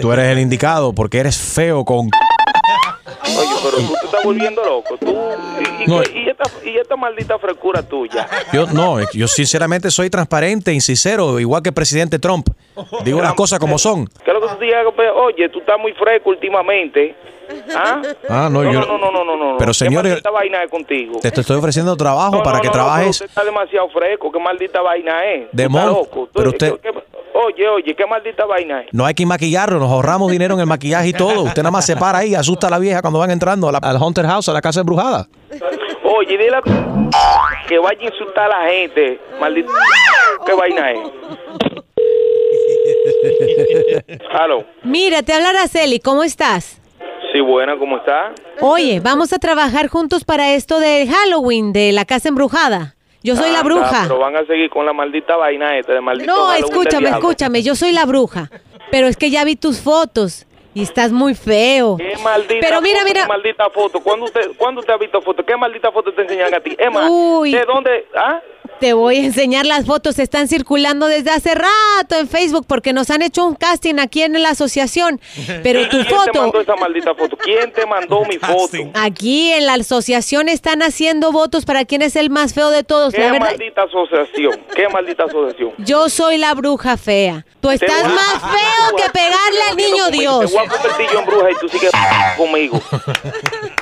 tú eres el indicado porque eres feo con... Oye, pero tú te estás volviendo loco. Tú, y, y No. qué- y esta, y esta maldita frescura tuya. Yo no, yo sinceramente soy transparente y sincero, igual que el presidente Trump. Digo las cosas como son. ¿Qué es lo que tú digas? Oye, tú estás muy fresco últimamente. ¿Ah? Ah, no, no, yo- no, no, no, no, no. Pero, ¿Qué señores- maldita vaina es contigo? Te, te estoy ofreciendo trabajo No, para no, que trabajes usted está demasiado fresco. ¿Qué maldita vaina es? de loco. Pero usted, ¿qué- oye, oye, ¿qué maldita vaina es? no hay que maquillarlo, nos ahorramos dinero en el maquillaje y todo. Usted nada más se para ahí, asusta a la vieja cuando van entrando a la- al Haunted House, a la casa embrujada. Oye, dile a- que vaya a insultar a la gente. Maldita. ¿Qué vaina es? Aló. Mira, te habla Araceli, ¿cómo estás? Sí, buena, ¿cómo está? Oye, vamos a trabajar juntos para esto de Halloween, de la casa embrujada. Yo soy la Anda, bruja. Pero van a seguir con la maldita vaina esta de maldito No, Halloween del escúchame, diablo. escúchame, yo soy la bruja. Pero es que ya vi tus fotos y estás muy feo. ¿Qué maldita Pero mira, foto, mira. qué maldita foto. ¿Cuándo usted, ¿Cuándo usted ha visto foto? ¿Qué maldita foto te enseñan a ti? Emma, Uy. ¿de dónde? ¿Ah? Te voy a enseñar las fotos, están circulando desde hace rato en Facebook porque nos han hecho un casting aquí en la asociación. Pero tu ¿Quién te mandó esa maldita foto? ¿Quién te mandó mi foto? aquí en la asociación están haciendo votos para quién es el más feo de todos. ¿Qué La verdad, maldita asociación? ¿Qué maldita asociación? yo soy la bruja fea. Tú estás voy más feo que pegarle al niño Dios. Te voy a convertir yo en bruja y tú sigues conmigo.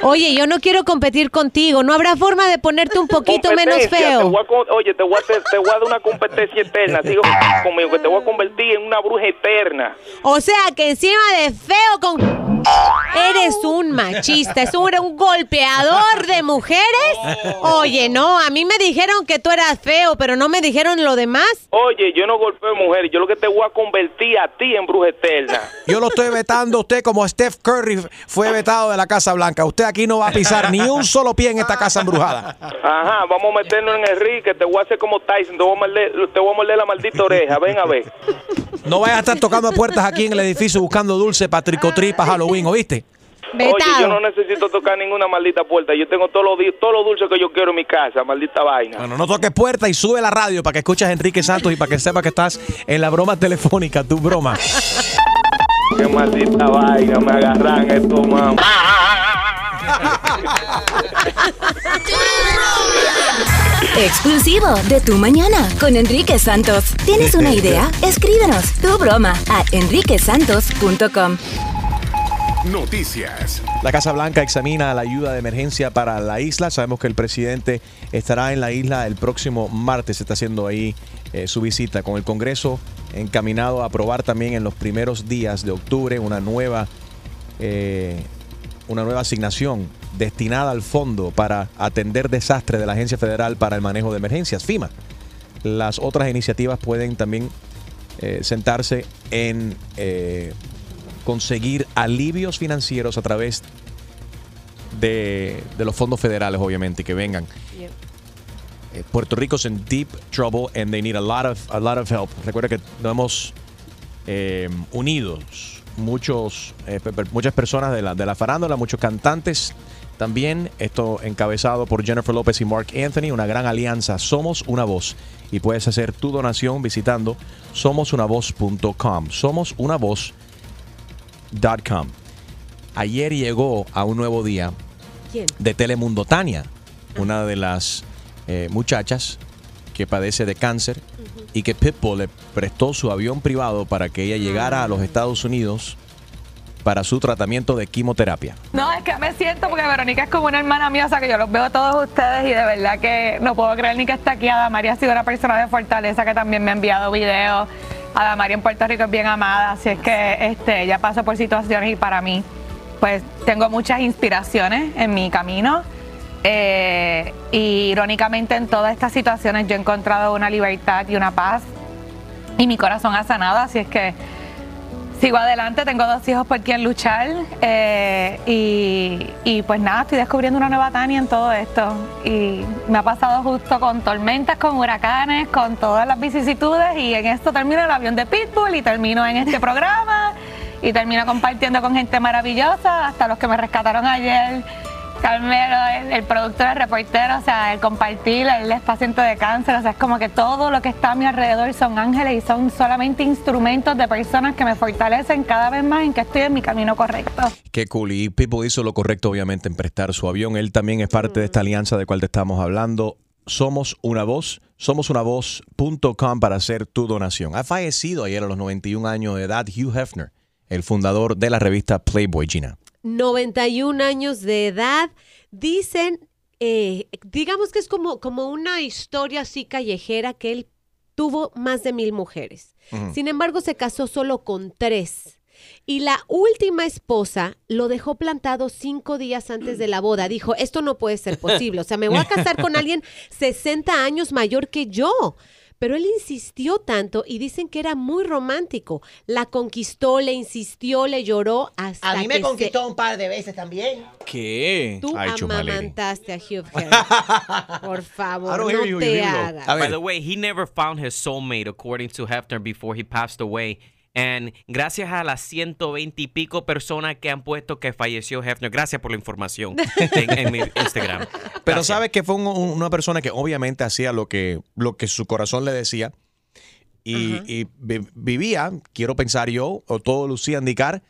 Oye, yo no quiero competir contigo. No habrá forma de ponerte un poquito menos te feo. voy a con- oye, te voy, a, te, te voy a dar una competencia eterna. Sigue conmigo, que te voy a convertir en una bruja eterna. O sea que encima de feo con... Eres un machista, es un, un golpeador de mujeres. Oye, no, a mí me dijeron que tú eras feo, pero no me dijeron lo demás. Oye, yo no golpeo mujeres, yo lo que te voy a convertir a ti en bruja eterna. Yo lo estoy vetando a usted como Steph Curry fue vetado de la Casa Blanca. Usted aquí no va a pisar ni un solo pie en esta casa embrujada. Ajá, vamos a meternos en el ring, que te voy a hacer como Tyson, te voy a morder, te voy a morder la maldita oreja. Ven a ver. No vayas a estar tocando puertas aquí en el edificio buscando dulce para tricotri para Halloween, ¿oíste? Oye, yo no necesito tocar ninguna maldita puerta. Yo tengo todo lo, di- todo lo dulce que yo quiero en mi casa, maldita vaina. Bueno, no toques puerta y sube la radio para que escuches a Enrique Santos y para que sepas que estás en la broma telefónica, tu broma. Qué maldita vaina, me agarran esto, mamá. Exclusivo de Tu Mañana con Enrique Santos. ¿Tienes una idea? Escríbenos tu broma a enriquesantos.com. Noticias. La Casa Blanca examina la ayuda de emergencia para la isla. Sabemos que el presidente estará en la isla el próximo martes. Está haciendo ahí eh, su visita con el Congreso encaminado a aprobar también en los primeros días de octubre una nueva, eh, una nueva asignación destinada al fondo para atender desastres de la Agencia Federal para el Manejo de Emergencias, FIMA. Las otras iniciativas pueden también eh, sentarse en eh, conseguir alivios financieros a través de, de los fondos federales, obviamente, que vengan. Eh, Puerto Rico's in deep trouble and they need a lot of, a lot of help. Recuerda que nos hemos unidos muchos, muchas personas de la, de la farándula, muchos cantantes también. Esto encabezado por Jennifer López y Mark Anthony, una gran alianza. Somos una voz. Y puedes hacer tu donación visitando somosunavoz.com. Somosunavoz.com. Ayer llegó a un nuevo día ¿Quién? de Telemundo Tania, una de las eh, muchachas que padece de cáncer y que Pitbull le prestó su avión privado para que ella llegara a los Estados Unidos para su tratamiento de quimioterapia. No, es que me siento porque Verónica es como una hermana mía, o sea que yo los veo todos ustedes y de verdad que no puedo creer ni que está aquí. Adamari ha sido una persona de fortaleza que también me ha enviado videos. Adamari en Puerto Rico es bien amada, así es que este, ella pasa por situaciones y para mí, pues tengo muchas inspiraciones en mi camino. Eh, y irónicamente en todas estas situaciones yo he encontrado una libertad y una paz y mi corazón ha sanado, así es que sigo adelante, tengo dos hijos por quien luchar eh, y, y pues nada, estoy descubriendo una nueva Tania en todo esto y me ha pasado justo con tormentas, con huracanes, con todas las vicisitudes y en esto termino el avión de Pitbull y termino en este programa y termino compartiendo con gente maravillosa, hasta los que me rescataron ayer. Carmelo, el, el productor, el reportero, o sea, el compartir, él es paciente de cáncer, o sea, es como que todo lo que está a mi alrededor son ángeles y son solamente instrumentos de personas que me fortalecen cada vez más en que estoy en mi camino correcto. Qué cool. Y Pitbull hizo lo correcto, obviamente, en prestar su avión. Él también es parte de esta alianza de cual te estamos hablando. Somos una voz, somosunavoz.com para hacer tu donación. Ha fallecido ayer a los 91 años de edad Hugh Hefner, el fundador de la revista Playboy Gina. 91 años de edad. Dicen, eh, digamos que es como, como una historia así callejera que él tuvo más de mil mujeres. Sin embargo, se casó solo con tres. Y la última esposa lo dejó plantado cinco días antes de la boda. Dijo, esto no puede ser posible. O sea, me voy a casar con alguien 60 años mayor que yo. Pero él insistió tanto y dicen que era muy romántico. La conquistó, le insistió, le lloró hasta A mí me que se- conquistó un par de veces también. ¿Qué? Tú Ay, amamantaste a Hugh Hefner. Por favor, no te hagas. By the way, he never found his soulmate, according to Hefner, before he passed away. And gracias a las 120 y pico personas que han puesto que falleció Hefner, gracias por la información en, en mi Instagram. Pero sabes que fue un- un- una persona que obviamente hacía lo que, lo que su corazón le decía y, y vi- vivía, quiero pensar yo, o todo lucía indicar,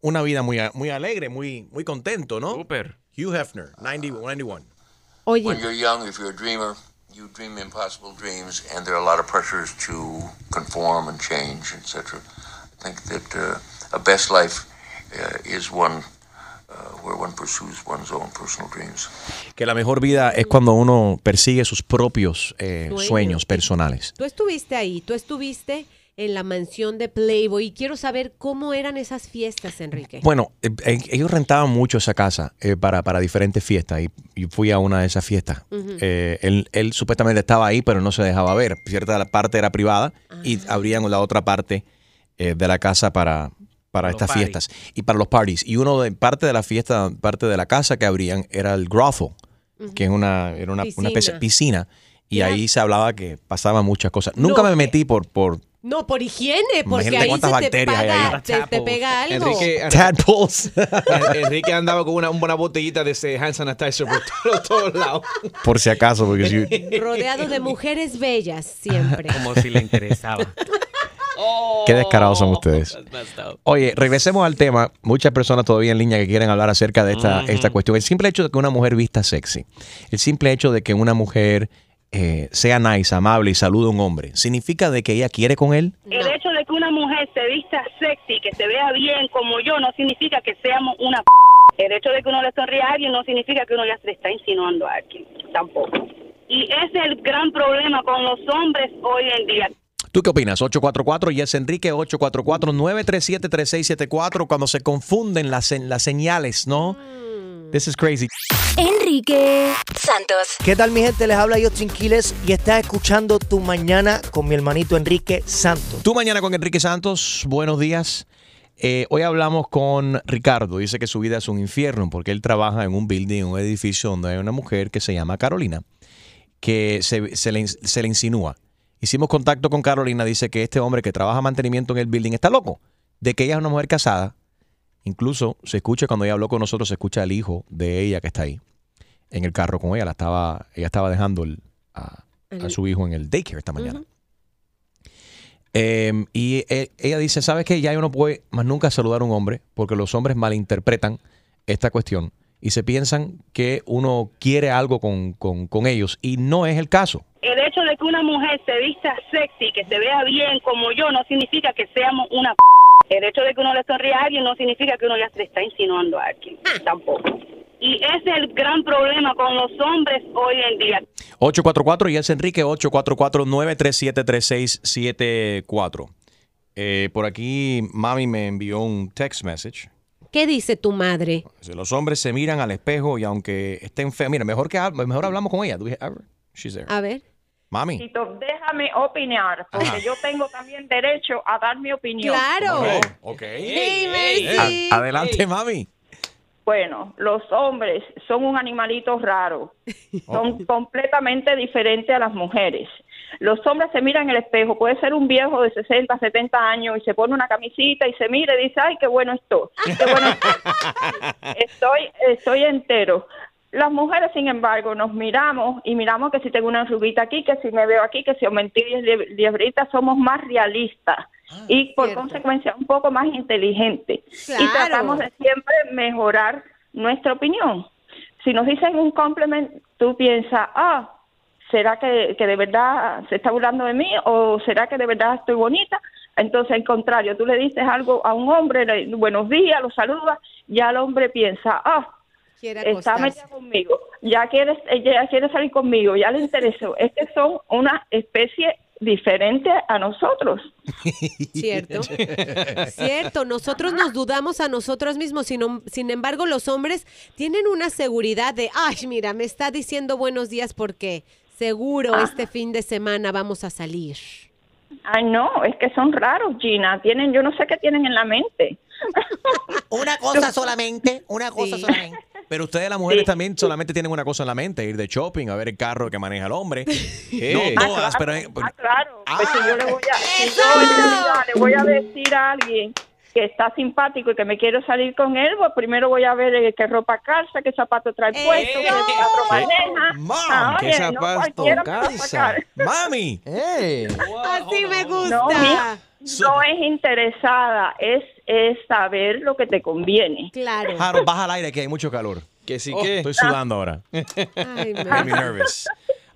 una vida muy, muy alegre, muy, muy contento, ¿no? Super. Hugh Hefner, 90 91. Oye. When you're young, if you're a dreamer, you dream impossible dreams, and there are a lot of pressures to conform and change, etc. I think that uh, a best life uh, is one uh, where one pursues one's own personal dreams. Que la mejor vida es cuando uno persigue sus propios eh, Sueños. sueños personales. Tú estuviste ahí, tú estuviste en la mansión de Playboy y quiero saber cómo eran esas fiestas, Enrique. Bueno, eh, eh, ellos rentaban mucho esa casa eh, para, para diferentes fiestas y, y fui a una de esas fiestas. Ujú. Eh, él, él supuestamente estaba ahí, pero no se dejaba ver. Cierta parte era privada y Ah. abrían la otra parte eh, de la casa para, para los estas parties. fiestas y para los parties. Y uno de parte de la fiesta, parte de la casa que abrían era el brothel, que es una, era una, una especie de piscina. Y Ya. ahí se hablaba que pasaban muchas cosas. Nunca No, me metí por, por No, por higiene, porque Imagínate ahí se cuántas te, bacterias hay paga- ahí. te, te pega algo. Enrique, tadpoles. En- Enrique andaba con una, una botellita de ese hand sanitizer por todos, todos lados. por si acaso, porque si- Rodeado de mujeres bellas siempre. Como si le interesaba. Qué descarados son ustedes. Oye, regresemos al tema. Muchas personas todavía en línea que quieren hablar acerca de esta, Ujú. esta cuestión. El simple hecho de que una mujer vista sexy, el simple hecho de que una mujer eh, sea nice, amable y salude a un hombre, ¿significa de que ella quiere con él? El hecho de que una mujer se vista sexy, que se vea bien como yo, no significa que seamos una p. El hecho de que uno le sonría a alguien no significa que uno ya se le está insinuando a alguien, tampoco. Y ese es el gran problema con los hombres hoy en día. ¿Tú qué opinas? 844 y es Enrique 844-937-3674 cuando se confunden las, las señales, ¿no? This is crazy. Enrique Santos. ¿Qué tal mi gente? Les habla Justin Quiles y estás escuchando Tu Mañana con mi hermanito Enrique Santos. Tú mañana con Enrique Santos, buenos días. Eh, hoy hablamos con Ricardo. Dice que su vida es un infierno porque él trabaja en un building, en un edificio donde hay una mujer que se llama Carolina, que se, se le, se le insinúa. Hicimos contacto con Carolina. Dice que este hombre que trabaja mantenimiento en el building está loco de que ella es una mujer casada. Incluso se escucha cuando ella habló con nosotros, se escucha el hijo de ella que está ahí en el carro con ella. La estaba, ella estaba dejando el- a, a su hijo en el daycare esta mañana. Eh, y eh, ella dice, ¿sabes qué? Ya yo no puedo más nunca saludar a un hombre porque los hombres malinterpretan esta cuestión y se piensan que uno quiere algo con, con- con ellos y no es el caso. El hecho de que una mujer se vista sexy, que se vea bien como yo, no significa que seamos una El hecho de que uno le sonríe a alguien no significa que uno le está insinuando a alguien. Tampoco. Y ese es el gran problema con los hombres hoy en día. 844 y es Enrique 844-937-3674. Eh, por aquí mami me envió un text message. ¿Qué dice tu madre? Dice, Los hombres se miran al espejo y aunque estén feos, mira, mejor que mejor hablamos con ella. Do we have her? She's there. A ver. Mami. Tito, déjame opinar, porque yo tengo también derecho a dar mi opinión. Ok. Mercy. A- adelante, mami. Bueno, los hombres son un animalito raro. Son completamente diferentes a las mujeres. Los hombres se miran en el espejo. Puede ser un viejo de 60, 70 años y se pone una camisita y se mira y dice, ay, qué bueno estoy. Qué bueno estoy, estoy entero. Las mujeres, sin embargo, nos miramos y miramos que si tengo una arruguita aquí, que si me veo aquí, que si aumenté 10 lie- liebritas, somos más realistas y por consecuencia un poco más inteligentes. Y tratamos de siempre mejorar nuestra opinión. Si nos dicen un compliment, tú piensas, ah, ¿será que, que de verdad se está burlando de mí o será que de verdad estoy bonita? Entonces, al contrario, tú le dices algo a un hombre, le- buenos días, lo saludas, ya el hombre piensa, ah, Quiere está metida conmigo, ya quiere, ella quiere salir conmigo, ya le interesó. Es que son una especie diferente a nosotros. Cierto. Cierto, nosotros nos dudamos a nosotros mismos, sin, sin embargo los hombres tienen una seguridad de, ay, mira, me está diciendo buenos días porque seguro este fin de semana vamos a salir. Ay, no, es que son raros, Gina. Tienen, yo no sé qué tienen en la mente. Una cosa solamente, una cosa solamente. Pero ustedes las mujeres también solamente tienen una cosa en la mente, ir de shopping, a ver el carro que maneja el hombre. No Ah, todas, pero... Ah, claro. Pues si yo le voy a, si yo le voy a decir a alguien que está simpático y que me quiero salir con él, pues primero voy a ver eh, qué ropa calza, qué zapato trae puesto, qué teatro maneja. Ah, ¿Qué oye, no zapato sacar. ¡Mami! Así me gusta. No, mija, no es interesada, es, es saber lo que te conviene. Claro. Harold, baja al aire que hay mucho calor. Que sí que. Estoy sudando ahora. Ay, me nervous.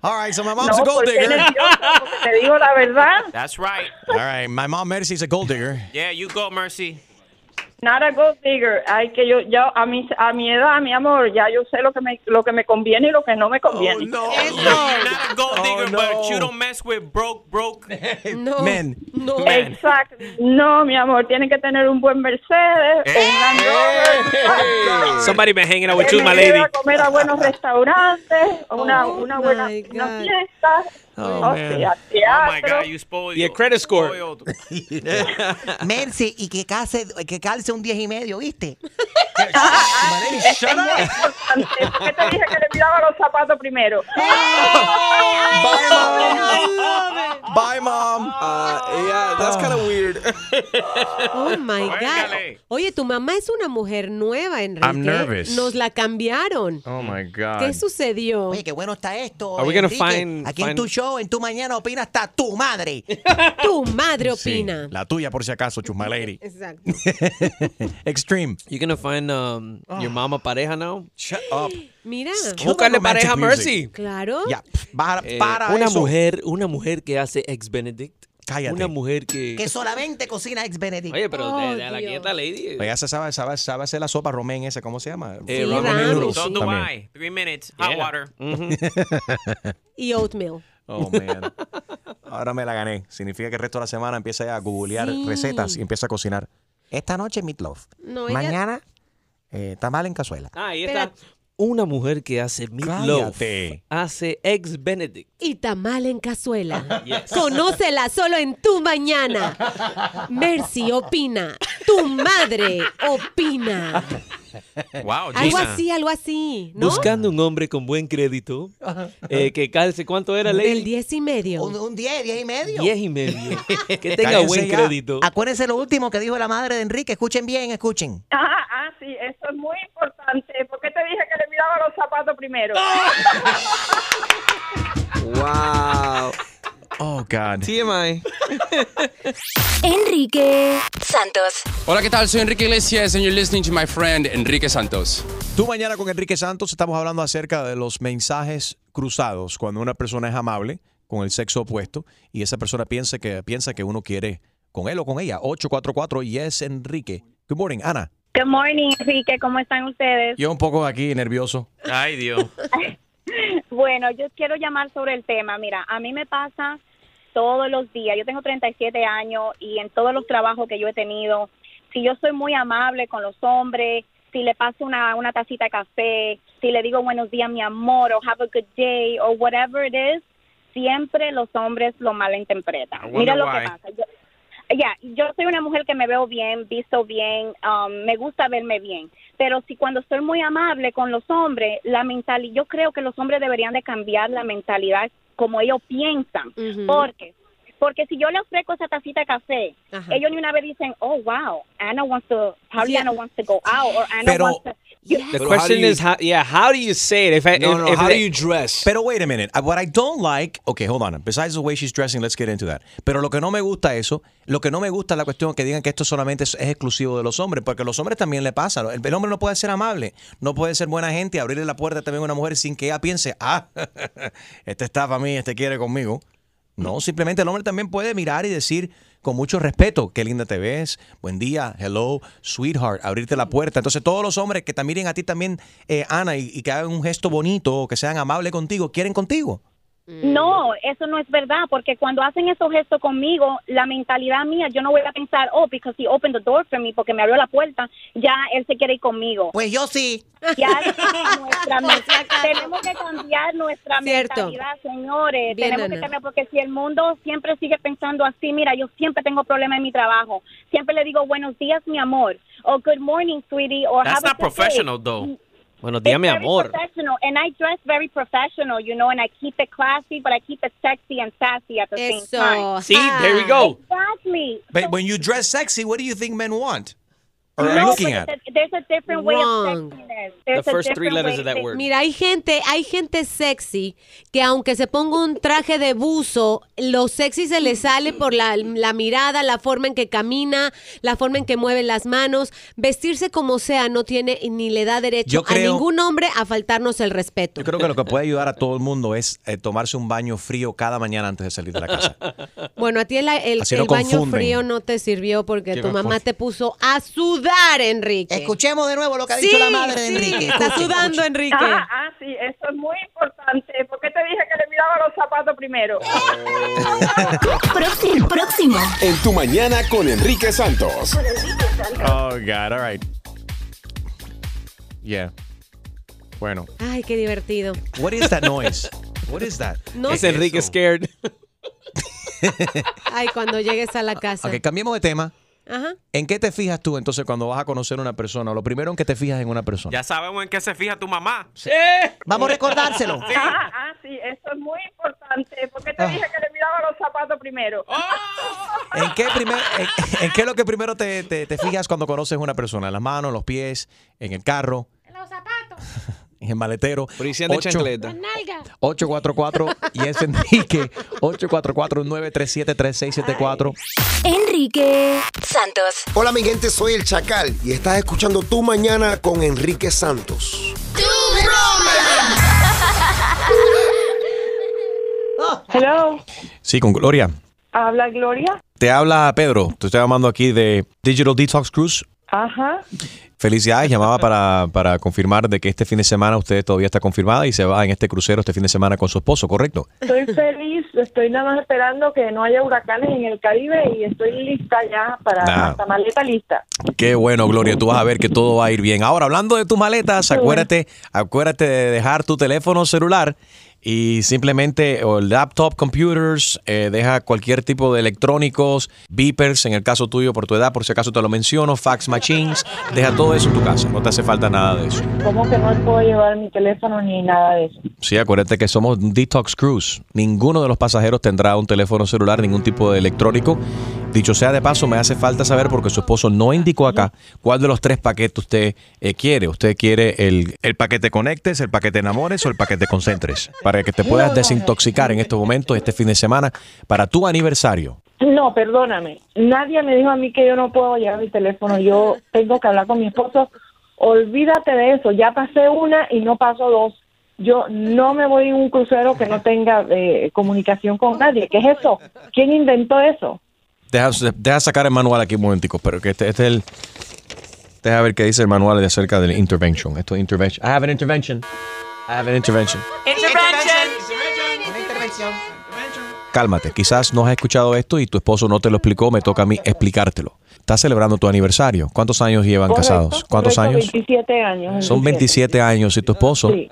All right, so my mom's No, a gold digger. te digo la verdad. That's right. All right, my mom Mercy's a gold digger. Yeah, you go, Mercy. Not a gold digger. Hay que yo, yo a mi, a mi edad, mi amor, ya yo sé lo que me, lo que me conviene y lo que no me conviene. You're not a gold digger, but you don't mess with broke, broke No. men. No. Exacto. No, mi amor, tiene que tener un buen Mercedes, o un Land Rover. Somebody been hanging out with you, my lady. a comer a buenos restaurantes, una, Oh una buena una fiesta. Oh, o man. Oh my. God, you spoiled. Y el credit score. Mercy, y que calce, que calce un 10 y medio, ¿viste? Importante. ¿Por qué te dije que le miraba los zapatos primero? Bye, mom. Uh, yeah, that's kind of weird. Oh my God. Oye, tu mamá es una mujer nueva, Enrique. I'm nervous. Nos la cambiaron. Oh my God. ¿Qué sucedió? Oye, qué bueno está esto. Are we gonna Enrique. find- Aquí en find- tu show, en tu mañana opina hasta tu madre. Tu madre Sí, opina. la tuya, por si acaso, chusma lady. Exacto. Extreme. You gonna find um, your mama pareja now? Shut up. Mira. Búscale pareja a Mercy. Claro. Ya, para, Eh, para una eso. mujer, una mujer que hace ex Benedict. Cállate. Una mujer que. Que solamente cocina ex Benedict. Oye, pero Oh, de, de la quieta lady. Ella se sabe, sabe, sabe hacer la sopa romén ese, ¿cómo se llama? Eh, Sí, ramen ramen, noodles. So do También. I. Three minutes, hot Yeah. water. Y oatmeal. Oh, man. Ahora me la gané. Significa que el resto de la semana empieza a googlear Sí. recetas y empieza a cocinar. Esta noche meatloaf. No, ella- Mañana Eh, tamal en cazuela. Ah, ahí está. Una mujer que hace meatloaf. Cállate. Hace eggs benedict. Y tamal en cazuela. Yes. Conócela solo en tu mañana. Mercy opina. Tu madre opina. Wow, Algo así, algo así. ¿no? Buscando un hombre con buen crédito. eh, que calce, ¿cuánto era, Lady? Del 10 y medio. Un, un 10, 10 y medio. Diez y medio. que tenga Cállense buen ya. crédito. Acuérdense lo último que dijo la madre de Enrique. Escuchen bien, escuchen. Ah, ah, sí, eso es muy importante. ¿Por qué te dije que le miraba los zapatos primero? Wow. Oh, God. TMI. Enrique Santos. Hola, ¿qué tal? Soy Enrique Iglesias and you're listening to my friend Enrique Santos. Tú mañana con Enrique Santos estamos hablando acerca de los mensajes cruzados cuando una persona es amable con el sexo opuesto y esa persona piensa que, piensa que uno quiere con él o con ella. 844 Yes Enrique. Good morning, Ana. Good morning, Enrique. ¿Cómo están ustedes? Yo un poco aquí nervioso. Ay, Dios. Bueno, yo quiero llamar sobre el tema. Mira, a mí me pasa todos los días. Yo tengo 37 años y en todos los trabajos que yo he tenido, si yo soy muy amable con los hombres, si le paso una, una tacita de café, si le digo buenos días, mi amor, o have a good day, o whatever it is, siempre los hombres lo malinterpretan. Mira lo why. que pasa. Yo, ya, yo soy una mujer que me veo bien, visto bien, um, me gusta verme bien. Pero si cuando soy muy amable con los hombres, la mentalidad, yo creo que los hombres deberían de cambiar la mentalidad como ellos piensan. Porque porque si yo le ofrezco esa tacita de café, Ajá. ellos ni una vez dicen, oh, wow, Anna wants to, probably Yeah. Anna wants to go out, or Anna Pero- wants to... The question is, how, yeah, how do you say it? If I, No, if, no, if how do you dress? Pero wait a minute. What I don't like, okay, hold on. Besides the way she's dressing, let's get into that. Pero lo que no me gusta eso, lo que no me gusta es la cuestión que digan que esto solamente es, es exclusivo de los hombres, porque a los hombres también le pasa. El, el hombre no puede ser amable, no puede ser buena gente y abrirle la puerta también a una mujer sin que ella piense, ah, este está para mí, este quiere conmigo. No, simplemente el hombre también puede mirar y decir con mucho respeto, qué linda te ves, buen día, hello, sweetheart, abrirte la puerta. Entonces todos los hombres que te miren a ti también, eh, Ana, y, y que hagan un gesto bonito, que sean amables contigo, quieren contigo. No, eso no es verdad, porque cuando hacen esos gestos conmigo, la mentalidad mía, yo no voy a pensar, oh, because he opened the door for me, porque me abrió la puerta, ya él se quiere ir conmigo. Pues yo sí. Ya nuestra tenemos que cambiar nuestra Cierto. mentalidad, señores. Bien, tenemos que Ana. cambiar, porque si el mundo siempre sigue pensando así, mira, yo siempre tengo problemas en mi trabajo. Siempre le digo buenos días, mi amor, o good morning, sweetie, or That's have a not day. professional, though. Buenos días, It's mi very amor. professional, and I dress very professional, you know, and I keep it classy, but I keep it sexy and sassy at the Eso. same time. See, there we ah. go. Exactly. But when you dress sexy, what do you think men want? Mira, hay gente, hay gente sexy que aunque se ponga un traje de buzo, lo sexy se le sale por la, la mirada, la forma en que camina, la forma en que mueve las manos. Vestirse como sea no tiene ni le da derecho Yo creo- a ningún hombre a faltarnos el respeto. Yo creo que lo que puede ayudar a todo el mundo es eh, tomarse un baño frío cada mañana antes de salir de la casa. Bueno, a ti el, el- no el baño frío no te sirvió porque Que tu mamá te puso a sudar, Enrique. Escuchemos de nuevo lo que ha dicho Sí, la madre de sí, Enrique. está sudando. Enrique. Ah, ah, sí, eso es muy importante. ¿Por qué te dije que le miraba los zapatos primero? Próximo, próximo. En tu mañana con Enrique Santos. Oh, God, all right. Yeah. Bueno. Ay, qué divertido. What is that noise? What is that? No Es. Enrique scared. Ay, cuando llegues a la casa. Ok, cambiemos de tema. Ajá. ¿En qué te fijas tú entonces cuando vas a conocer a una persona? Lo primero en que te fijas en una persona. Ya sabemos en qué se fija tu mamá. Vamos a recordárselo. Ah, ah, sí, eso es muy importante. ¿Por qué te dije que le miraba los zapatos primero? ¿En qué, primer, en, en qué es lo que primero te, te- te fijas cuando conoces a una persona? ¿En las manos, en los pies, en el carro? En los zapatos. En el maletero. Policía de Ocho- chancleta. 844 y es Enrique 844-937-3674. Enrique Santos. Hola mi gente, soy el Chacal y estás escuchando Tu Mañana con Enrique Santos. Hello, Sí, con Gloria. habla Gloria. Te habla Pedro. Te estoy llamando aquí de Digital Detox Cruise. Ajá. Felicidades, llamaba para, para confirmar de que este fin de semana usted todavía está confirmada y se va en este crucero este fin de semana con su esposo, ¿correcto? Estoy feliz, estoy nada más esperando que no haya huracanes en el Caribe y estoy lista ya para Nah. hasta maleta lista. Qué bueno, Gloria, tú vas a ver que todo va a ir bien. Ahora, hablando de tus maletas, acuérdate, acuérdate de dejar tu teléfono celular y simplemente o el laptop, computers, eh, deja cualquier tipo de electrónicos, beepers, en el caso tuyo por tu edad, por si acaso te lo menciono, fax machines, deja todo eso en tu casa, no te hace falta nada de eso. ¿Cómo que no puedo llevar mi teléfono ni nada de eso? Sí, acuérdate que somos Detox Cruise. Ninguno de los pasajeros tendrá un teléfono celular, ningún tipo de electrónico. Dicho sea de paso, me hace falta saber porque su esposo no indicó acá cuál de los tres paquetes usted eh, quiere. ¿Usted quiere el, el paquete Conectes, el paquete Enamores o el paquete Concentres? Para que te puedas desintoxicar en estos momentos, este fin de semana, para tu aniversario. No, perdóname. Nadie me dijo a mí que yo no puedo llevar mi teléfono. Yo tengo que hablar con mi esposo. Olvídate de eso. Ya pasé una y no paso dos. Yo no me voy en un crucero que no tenga eh, comunicación con nadie. ¿Qué es eso? ¿Quién inventó eso? Deja, deja sacar el manual aquí un momentico, pero que este, este es el... Deja ver qué dice el manual de acerca del intervention. Esto es intervention. I have an intervention. I have an intervention. Cálmate, quizás no has escuchado esto y tu esposo no te lo explicó, me toca a mí explicártelo. Estás celebrando tu aniversario. ¿Cuántos años llevan Correcto, casados? ¿Cuántos correcto, años? 27 años. Son 27 años y tu esposo Sí.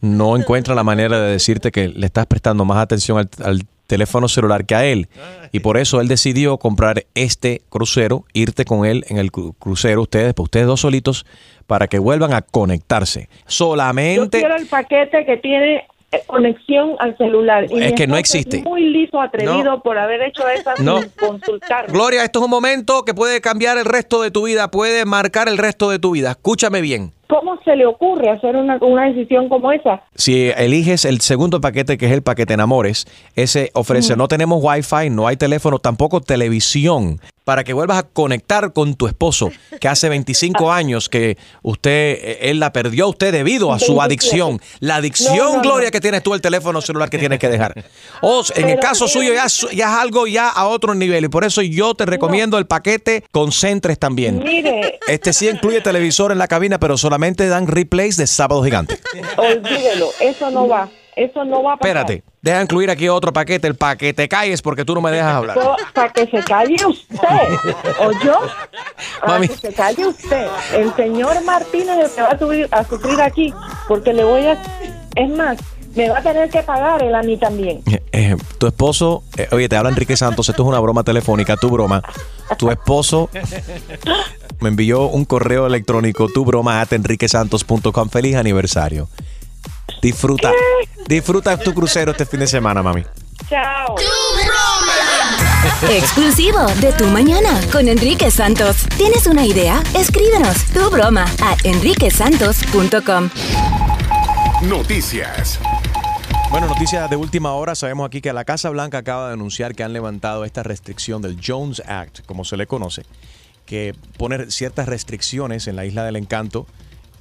no encuentra la manera de decirte que le estás prestando más atención al, al teléfono celular que a él. Y por eso él decidió comprar este crucero, irte con él en el cru- crucero, ustedes, pues ustedes dos solitos, para que vuelvan a conectarse. Yo Solamente... quiero el paquete que tiene eh, conexión al celular. Y Es que no existe. muy liso, atrevido No. por haber hecho esa No. sin consultar. Gloria, esto es un momento que puede cambiar el resto de tu vida, puede marcar el resto de tu vida. Escúchame bien. ¿Cómo se le ocurre hacer una, una decisión como esa? Si eliges el segundo paquete, que es el paquete Enamores, ese ofrece, no tenemos wifi, no hay teléfono, tampoco televisión, para que vuelvas a conectar con tu esposo, que hace 25 años que usted, eh, él la perdió a usted debido a su 27. adicción. La adicción, No, no, no. Gloria, que tienes tú el teléfono celular que tienes que dejar. O en el caso suyo ya, es- ya es algo ya a otro nivel y por eso yo te recomiendo el paquete Concentres también. Mire, Este sí incluye televisor en la cabina, pero solamente dan replays de Sábado Gigante. olvídelo, eso no va, eso no va a pasar. Espérate, deja incluir aquí otro paquete, el paquete calles, porque tú no me dejas hablar. Para que se calle usted, o yo, para que se calle usted. El señor Martínez que va a, subir, a sufrir aquí, porque le voy a... Es más, me va a tener que pagar él a mí también. Eh, tu esposo, eh, oye, te habla Enrique Santos, esto es una broma telefónica, tu broma. Tu esposo me envió un correo electrónico, tu broma at enriquesantos.com. Feliz aniversario. Disfruta, disfruta tu crucero este fin de semana, mami. Chao. Exclusivo de Tu Mañana con Enrique Santos. ¿Tienes una idea? Escríbenos tu broma a enriquesantos.com. Noticias. Bueno, noticias de última hora. Sabemos aquí que la Casa Blanca acaba de anunciar que han levantado esta restricción del Jones Act, como se le conoce, que pone ciertas restricciones en la Isla del Encanto,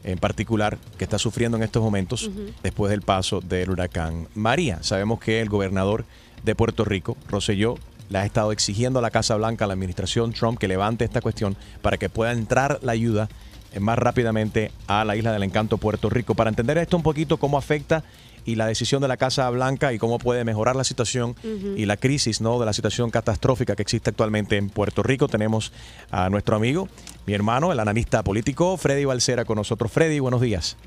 en particular, que está sufriendo en estos momentos después del paso del huracán María. Sabemos que el gobernador de Puerto Rico, Rosselló, le ha estado exigiendo a la Casa Blanca, a la administración Trump, que levante esta cuestión para que pueda entrar la ayuda eh, más rápidamente a la Isla del Encanto, Puerto Rico. Para entender esto un poquito, cómo afecta y la decisión de la Casa Blanca y cómo puede mejorar la situación y la crisis ¿no? de la situación catastrófica que existe actualmente en Puerto Rico. Tenemos a nuestro amigo, mi hermano, el analista político, Freddy Balcera con nosotros. Freddy, buenos días.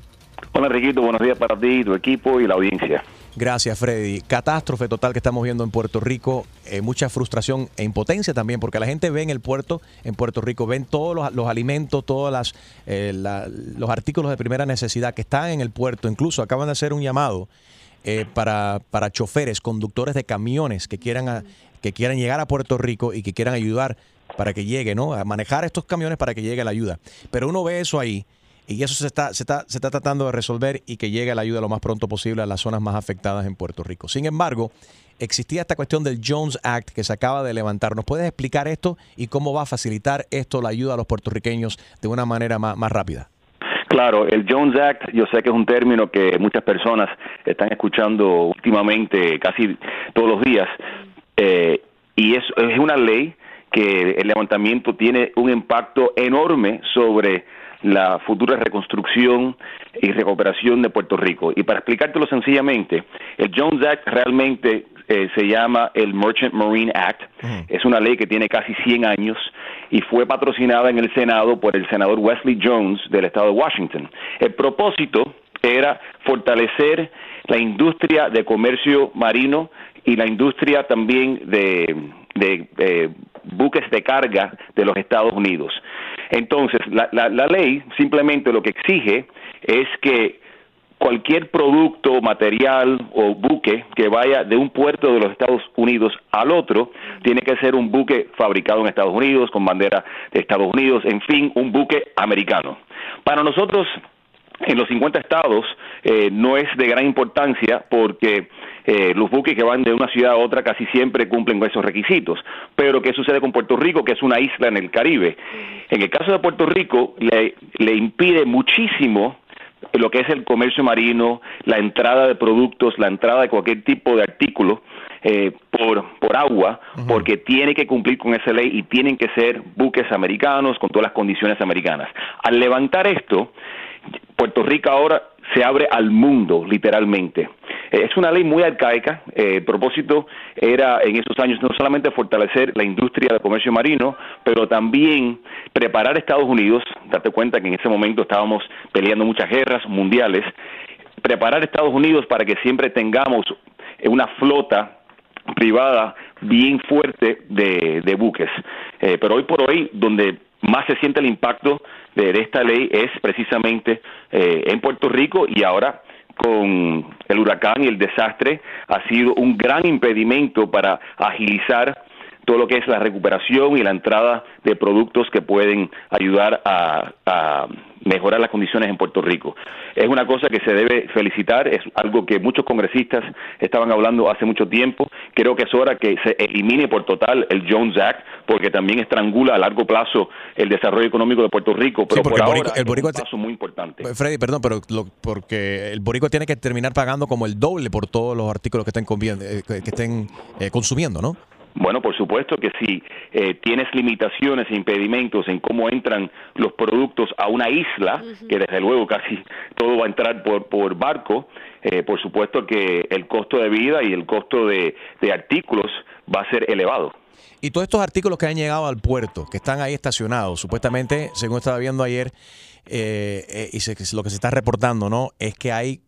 Hola Enriquito, buenos días para ti, tu equipo y la audiencia. Gracias, Freddy. Catástrofe total que estamos viendo en Puerto Rico, eh, mucha frustración e impotencia también, porque la gente ve en el puerto, en Puerto Rico, ven todos los, alimentos, todos las, eh, los artículos de primera necesidad que están en el puerto. Incluso acaban de hacer un llamado eh, para, para choferes, conductores de camiones que quieran, a- que quieran llegar a Puerto Rico y que quieran ayudar para que llegue, ¿no? A manejar estos camiones para que llegue la ayuda. Pero uno ve eso ahí y eso se está, se está, se está tratando de resolver y que llegue la ayuda lo más pronto posible a las zonas más afectadas en Puerto Rico. Sin embargo, existía esta cuestión del Jones Act que se acaba de levantar. ¿Nos puedes explicar esto y cómo va a facilitar esto la ayuda a los puertorriqueños de una manera más, más rápida? Claro, el Jones Act, yo sé que es un término que muchas personas están escuchando últimamente, casi todos los días, eh, y es, es una ley que el levantamiento tiene un impacto enorme sobre la futura reconstrucción y recuperación de Puerto Rico. Y para explicártelo sencillamente, el Jones Act realmente eh, se llama el Merchant Marine Act. Es una ley que tiene casi 100 años y fue patrocinada en el Senado por el senador Wesley Jones del estado de Washington. El propósito era fortalecer la industria de comercio marino y la industria también de, de eh, buques de carga de los Estados Unidos. Entonces, la, la, la ley simplemente lo que exige es que cualquier producto, material o buque que vaya de un puerto de los Estados Unidos al otro, tiene que ser un buque fabricado en Estados Unidos, con bandera de Estados Unidos, en fin, un buque americano. Para nosotros, en los 50 estados, eh, no es de gran importancia porque eh, los buques que van de una ciudad a otra casi siempre cumplen con esos requisitos. Pero ¿qué sucede con Puerto Rico, que es una isla en el Caribe? En el caso de Puerto Rico, le, le impide muchísimo lo que es el comercio marino, la entrada de productos, la entrada de cualquier tipo de artículo eh, por, por agua, porque tiene que cumplir con esa ley y tienen que ser buques americanos con todas las condiciones americanas. Al levantar esto, Puerto Rico ahora se abre al mundo, literalmente. Eh, Es una ley muy arcaica. eh, el propósito era en esos años no solamente fortalecer la industria del comercio marino, pero también preparar a Estados Unidos. Date cuenta que en ese momento estábamos peleando muchas guerras mundiales. Preparar a Estados Unidos para que siempre tengamos una flota privada bien fuerte de, de buques. Eh, pero hoy por hoy, donde más se siente el impacto de, esta ley es precisamente eh, en Puerto Rico y ahora con el huracán y el desastre ha sido un gran impedimento para agilizar todo lo que es la recuperación y la entrada de productos que pueden ayudar a, a mejorar las condiciones en Puerto Rico. Es una cosa que se debe felicitar, es algo que muchos congresistas estaban hablando hace mucho tiempo. Creo que es hora que se elimine por total el Jones Act, porque también estrangula a largo plazo el desarrollo económico de Puerto Rico. Pero porque por el boricua- ahora el es un paso muy importante. Freddy, perdón, pero lo- porque el boricua tiene que terminar pagando como el doble por todos los artículos que estén, eh, que que estén eh, consumiendo, ¿no? Bueno, por supuesto que si eh, tienes limitaciones e impedimentos en cómo entran los productos a una isla, que desde luego casi todo va a entrar por, por barco, eh, por supuesto que el costo de vida y el costo de, de artículos va a ser elevado. Y todos estos artículos que han llegado al puerto, que están ahí estacionados, supuestamente, según estaba viendo ayer, eh, eh, y se- lo que se está reportando, ¿no? Es que hay,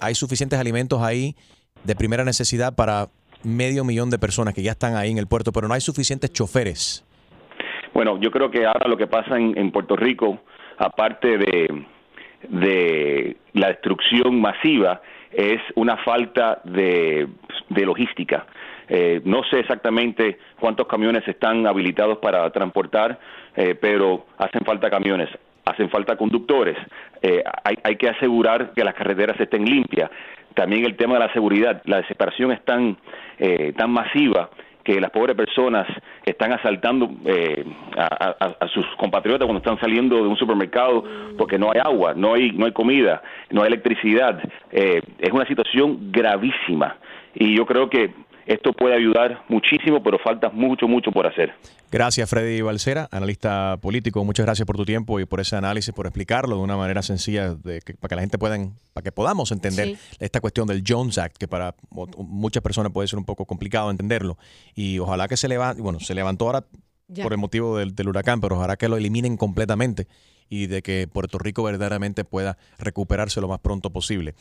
hay suficientes alimentos ahí de primera necesidad para medio millón de personas que ya están ahí en el puerto, pero no hay suficientes choferes. Bueno, yo creo que ahora lo que pasa en, en Puerto Rico, aparte de, de la destrucción masiva, es una falta de, logística. Eh, no sé exactamente cuántos camiones están habilitados para transportar, eh, pero hacen falta camiones, hacen falta conductores. Eh, hay que asegurar que las carreteras estén limpias. También el tema de la seguridad. La desesperación es tan, eh, tan masiva que las pobres personas están asaltando eh, a, a- sus compatriotas cuando están saliendo de un supermercado porque no hay agua, no hay, no hay comida, no hay electricidad. Eh, es una situación gravísima y yo creo que esto puede ayudar muchísimo, pero falta mucho, mucho por hacer. Gracias, Freddy Balcera, analista político. Muchas gracias por tu tiempo y por ese análisis, por explicarlo de una manera sencilla, de que- para que la gente pueda, para que podamos entender Sí. esta cuestión del Jones Act, que para muchas personas puede ser un poco complicado entenderlo. Y ojalá que se levante, bueno, se levantó ahora Por el motivo del, huracán, pero ojalá que lo eliminen completamente y de que Puerto Rico verdaderamente pueda recuperarse lo más pronto posible.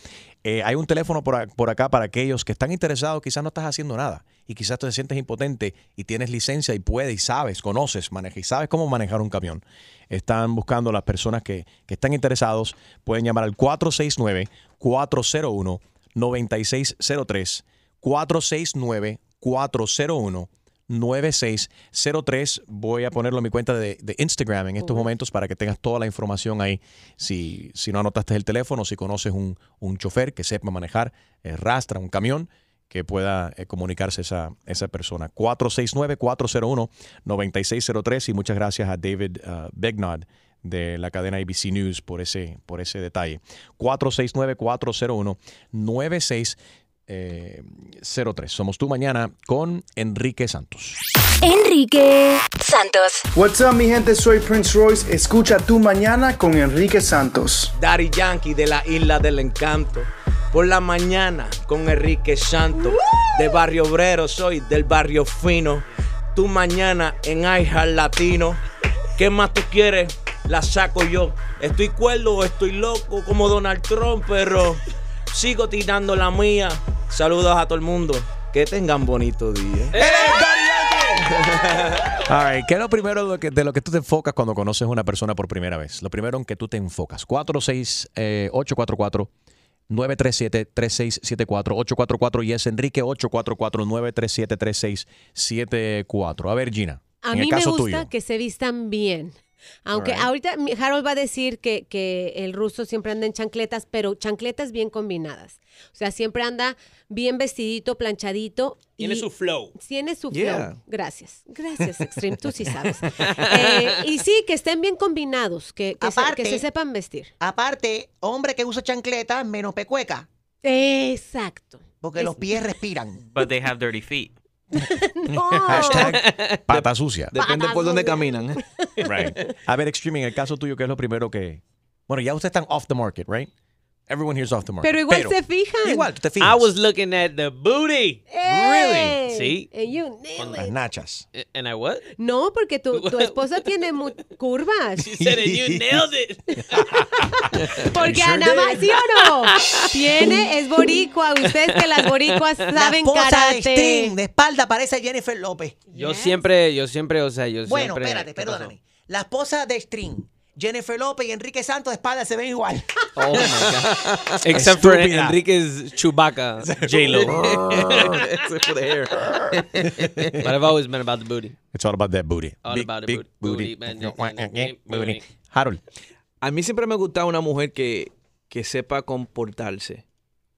Eh, hay un teléfono por, por acá para aquellos que están interesados, quizás no estás haciendo nada y quizás te sientes impotente y tienes licencia y puedes y sabes, conoces, manejas y sabes cómo manejar un camión. Están buscando las personas que, que están interesados, pueden llamar al 469-401-9603, 469-401. 9603. Voy a ponerlo en mi cuenta de, de Instagram en estos momentos para que tengas toda la información ahí. Si, si no anotaste el teléfono, si conoces un, un chofer que sepa manejar, eh, rastra un camión, que pueda eh, comunicarse esa, esa persona. 469-401-9603 y muchas gracias a David uh, Begnod de la cadena ABC News por ese, por ese detalle. 469-401-9603. Eh, 03. Somos tú mañana con Enrique Santos. Enrique Santos. What's up, mi gente? Soy Prince Royce. Escucha tu mañana con Enrique Santos. Daddy Yankee de la Isla del Encanto. Por la mañana con Enrique Santos. De Barrio Obrero soy, del Barrio Fino. Tu mañana en iHeart Latino. ¿Qué más tú quieres? La saco yo. Estoy cuerdo o estoy loco como Donald Trump, pero sigo tirando la mía. Saludos a todo el mundo. Que tengan bonito día. All right, ¿Qué es lo primero de lo, que, de lo que tú te enfocas cuando conoces a una persona por primera vez? Lo primero en que tú te enfocas. 46844 937 3674 844 y es Enrique 844 937 3674. A ver, Gina. A en mí el me caso gusta tuyo. que se vistan bien. Aunque ahorita Harold va a decir que, que el ruso siempre anda en chancletas, pero chancletas bien combinadas. O sea, siempre anda bien vestidito, planchadito. Tiene y su flow. Tiene su Yeah. flow. Gracias. Gracias, Extreme. Tú sí sabes. Eh, y sí, que estén bien combinados, que, que, se, Aparte- que se sepan vestir. Aparte, hombre que usa chancleta menos pecueca. Exacto. Porque los pies respiran. But they have dirty feet. Hashtag pata sucia. Depende por dónde caminan. Right. A ver, Extreme, en el caso tuyo, ¿qué es lo primero que...? Bueno, ya ustedes están off the market, right? Everyone here's off the market. Pero igual se fijan. Igual, tú te fijas. I was looking at the booty. Really? Sí. And you nailed Con las it. nachas. And I what? No, porque tu, tu esposa tiene curvas. She said it, you nailed it. Porque sure Ana Ma- did. ¿sí o no? Tiene, es boricua. Ustedes que las boricuas La saben esposa de karate. Sting, de espalda parece Jennifer López. Yo siempre, yo siempre, o sea, yo Bueno, siempre. espérate, ¿qué pasó? perdóname. La esposa de String, Jennifer López y Enrique Santos de espalda se ven igual. Oh my God. Except for Estúpida. Enrique's Chewbacca, J-Lo. Except for the hair. but I've always been about the booty. It's all about that booty. All Big, about the big booty. booty. Booty, man, man, man, Booty. Harold. A mí siempre me ha gustado una mujer que, que sepa comportarse.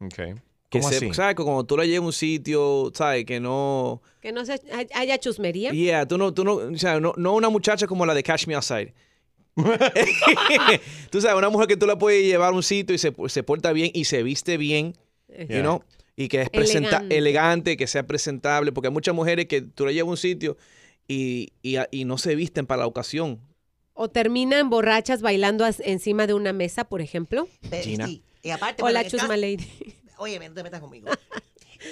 Okay. Que ¿Cómo se- así? ¿Sabes? Que Cuando tú la llevas a un sitio, ¿sabes? Que no... Que no se, hay- haya chusmería. Yeah, tú no, tú no, o sea, no, no una muchacha como la de Cash Me Outside. tú sabes, una mujer que tú la puedes llevar a un sitio y se, se porta bien y se viste bien, you know, y que es presenta Elegante. elegante, que sea presentable, porque hay muchas mujeres que tú la llevas a un sitio y, y, y no se visten para la ocasión. O terminan borrachas bailando encima de una mesa, por ejemplo. Gina. sí. Y aparte, Hola, Chusma caso- Lady. Oye, no te metas conmigo.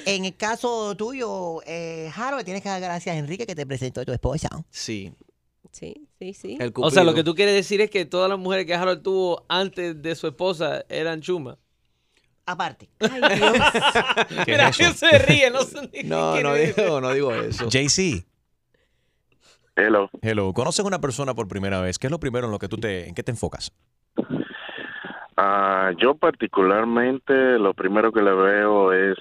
En el caso tuyo, eh, Harold, tienes que dar gracias a Enrique que te presentó a tu esposa. Sí. Sí, sí, sí. El O sea, lo que tú quieres decir es que todas las mujeres que Harold tuvo antes de su esposa eran chuma. Aparte. Ay, Dios. ¿Qué Mira, es eso? se ríe, no sé ni No, no digo, no digo eso. JC. Hello. Hello. ¿Conoces a una persona por primera vez? ¿Qué es lo primero en lo que tú te, en qué te enfocas? Ah, yo particularmente lo primero que le veo es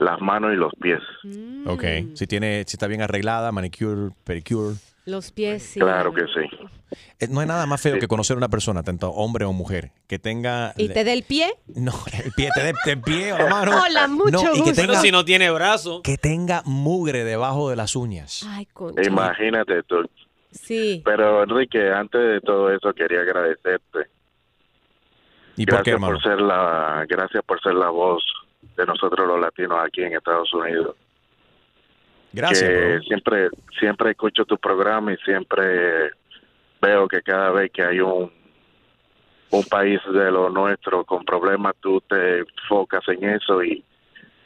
las manos y los pies. Mm. Ok. Si tiene, si está bien arreglada, manicure, pedicure. Los pies, sí. Claro que sí. Eh, No hay nada más feo que conocer a una persona, tanto hombre o mujer, que tenga... ¿Y te dé el pie? No, el pie, te dé el pie o la mano. Hola, mucho No, y que gusto. Pero tenga, si no tiene brazo. que tenga mugre debajo de las uñas. Ay, concha. Imagínate tú. Sí. Pero Enrique, antes de todo eso quería agradecerte. ¿Y por qué, gracias hermano? por ser la gracias por ser la voz de nosotros los latinos aquí en Estados Unidos. Gracias, que siempre siempre escucho tu programa y siempre veo que cada vez que hay un un país de lo nuestro con problemas tú te enfocas en eso y,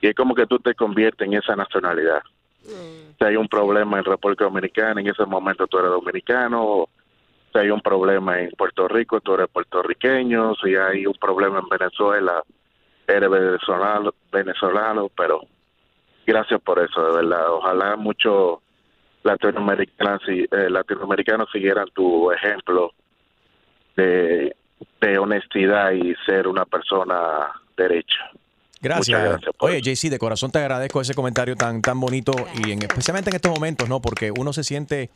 y es como que tú te conviertes en esa nacionalidad. Si hay un problema en República Dominicana, en ese momento tú eres dominicano. Si hay un problema en Puerto Rico, tú eres puertorriqueño. Si hay un problema en Venezuela, eres venezolano, venezolano pero gracias por eso, de verdad. Ojalá muchos latinoamericanos, eh, latinoamericanos siguieran tu ejemplo de, de honestidad y ser una persona derecha. Gracias. Oye, JC, de corazón te agradezco ese comentario tan, tan bonito y en, especialmente en estos momentos, ¿no? Porque uno se siente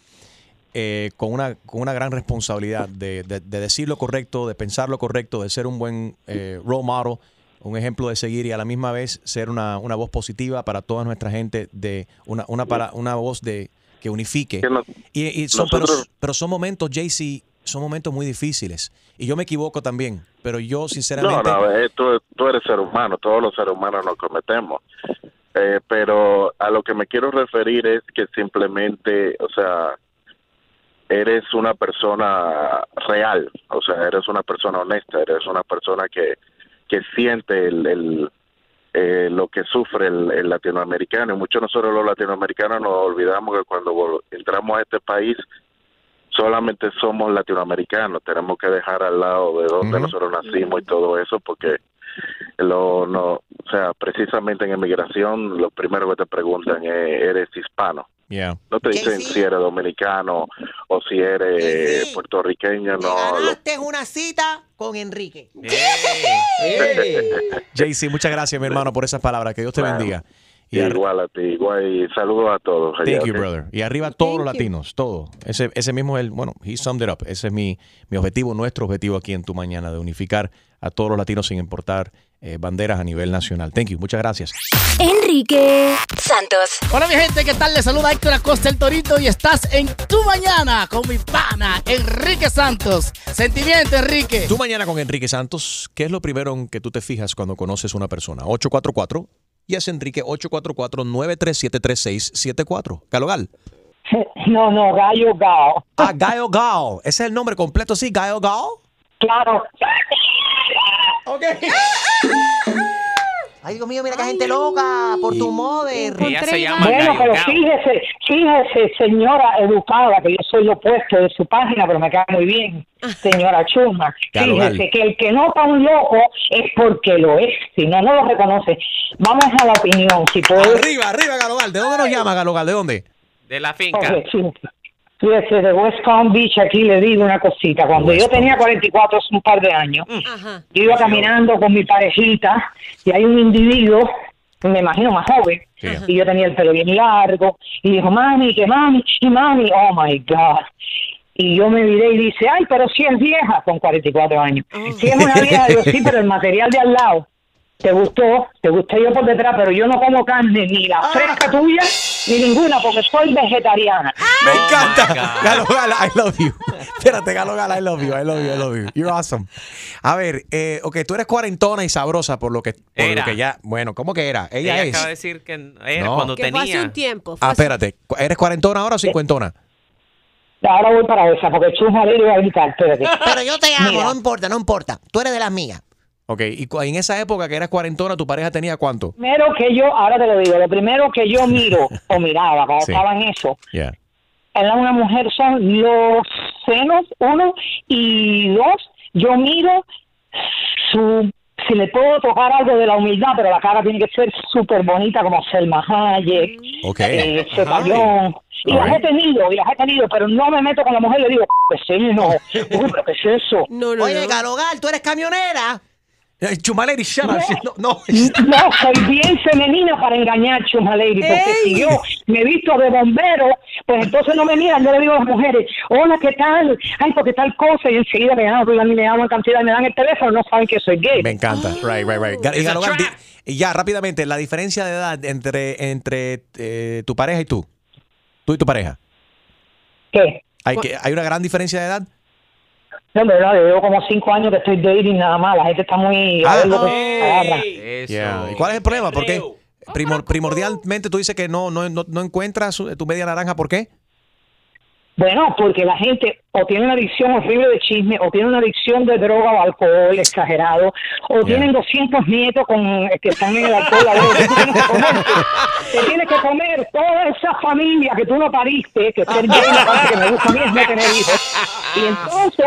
eh, con, una, con una gran responsabilidad de, de- de decir lo correcto, de pensar lo correcto, de ser un buen eh, role model, un ejemplo de seguir y a la misma vez ser una, una voz positiva para toda nuestra gente, de una, una, para, una voz de que unifique. Que no- Y, y son, pero, nosotros- pero son momentos, JC, son momentos muy difíciles. Y yo me equivoco también, pero yo No, sinceramente... no, eh, tú, tú eres ser humano, todos los seres humanos nos cometemos. Eh, pero a lo que me quiero referir es que simplemente, o sea, eres una persona real, o sea, eres una persona honesta, eres una persona que, que siente el, el, eh, lo que sufre el, el latinoamericano. Y muchos de nosotros los latinoamericanos nos olvidamos que cuando entramos a este país solamente somos latinoamericanos, tenemos que dejar al lado de donde nosotros nacimos y todo eso porque lo no, o sea, precisamente en emigración lo primero que te preguntan es eres hispano. Yeah. No te dicen si eres dominicano o si eres puertorriqueño, no. lo- Ganaste una cita con Enrique. JC, muchas gracias, mi hermano, por esas palabras. Que Dios te Bueno, bendiga. Y igual a ti, igual y saludos a todos. allá, Thank you, brother. Y arriba todos los latinos, todo. Ese, ese mismo es el, bueno, he summed it up. Ese es mi, mi objetivo, nuestro objetivo aquí en Tu Mañana, de unificar a todos los latinos sin importar eh, banderas a nivel nacional. Thank you, muchas gracias. Enrique Santos. Hola mi gente, ¿qué tal? Les saluda Héctor Acosta el Torito y estás en Tu Mañana con mi pana Enrique Santos. Sentimiento, Enrique. Tu Mañana con Enrique Santos, ¿qué es lo primero en que tú te fijas cuando conoces una persona? 844 y es Enrique 844-937-3674. Galogal. No, no, Gallo Gao. Ah, Gaio Gao. Ese es el nombre completo, sí, Gaio Gao. Claro. Ok. Ay, Dios mío, mira que gente loca por tu mother. Ella se llama Bueno, pero fíjese, fíjese, señora educada, que yo soy lo opuesto de su página, pero me cae muy bien, señora Chuma. Claro, Fíjese que el que no está un loco es porque lo es, si no, no lo reconoce. Vamos a la opinión, si puede. Arriba, arriba, Galogal. ¿De dónde nos llama Galogal? ¿De dónde? De la finca. Sí. Fíjese, de West Palm Beach, aquí le digo una cosita. Cuando yo tenía 44, hace un par de años, yo iba caminando con mi parejita y hay un individuo, me imagino más joven, y yo tenía el pelo bien largo, y dijo, mami, que mami, y mami, oh my God. Y yo me miré y dice, ay, pero si es vieja, con 44 años. Si es una vieja, digo, sí, pero el material de al lado te gustó, te gusté yo por detrás, pero yo no como carne, ni la fresca tuya, ni ninguna, porque soy vegetariana. Me encanta. Galogal, I love you. Espérate, Galogal, I love you, I love you, I love you. You're awesome. A ver, eh, ok, tú eres cuarentona y sabrosa por lo que, por lo que ya, bueno, ¿cómo que era? Ella, Ella es. acaba de decir que era No. cuando Que fue tenía. hace un tiempo. fue Ah, hace- espérate, ¿eres cuarentona ahora o cincuentona? Ahora voy para esa, porque Chuma le iba a gritar, espérate. Pero yo te amo, Mira. no importa, no importa. Tú eres de las mías. Ok, y en esa época que eras cuarentona, ¿tu pareja tenía cuánto? Primero que yo, ahora te lo digo, lo primero que yo miro o miraba cuando Sí. estaba en eso, Yeah. en una mujer son los senos, uno, y dos, yo miro su, si le puedo tocar algo de la humildad, pero la cara tiene que ser súper bonita como Selma Hayek, Ok. eh, Cepallón. Y las he tenido, y las he tenido, pero no me meto con la mujer y le digo, ¿qué es eso? Uy, pero ¿qué es eso? Oye, Galogal, tú eres camionera. Eh, Chumaleri, up. No, no. No, soy bien femenina para engañar, Chuma Lady, porque si yo me visto de bombero, pues entonces no me miran, yo le digo a las mujeres, hola, ¿qué tal? Ay, porque tal cosa, y enseguida me hablan y me hablan cantidad, me dan el teléfono, no saben que soy gay. Me encanta. Right, right, right. Ga- y It's a Galogal, trap. di- y ya, rápidamente, la diferencia de edad entre, entre eh, tu pareja y tú. Tú y tu pareja. ¿Qué? ¿Hay, que, ¿Hay una gran diferencia de edad? No, verdad, yo llevo como cinco años que estoy dating nada más, la gente está muy... a ver lo que. Yeah. ¿Y cuál es el problema? ¿Por qué? Primor- primordialmente tú dices que no, no, no, no encuentras tu media naranja. ¿Por qué? Bueno, porque la gente o tiene una adicción horrible de chisme, o tiene una adicción de droga o alcohol exagerado, o tienen 200 nietos con eh, que están en el alcohol. A ver, tú tienes que comer, te tienes que comer toda esa familia que tú no pariste, que que me gusta a mí es no tener hijos. Y entonces,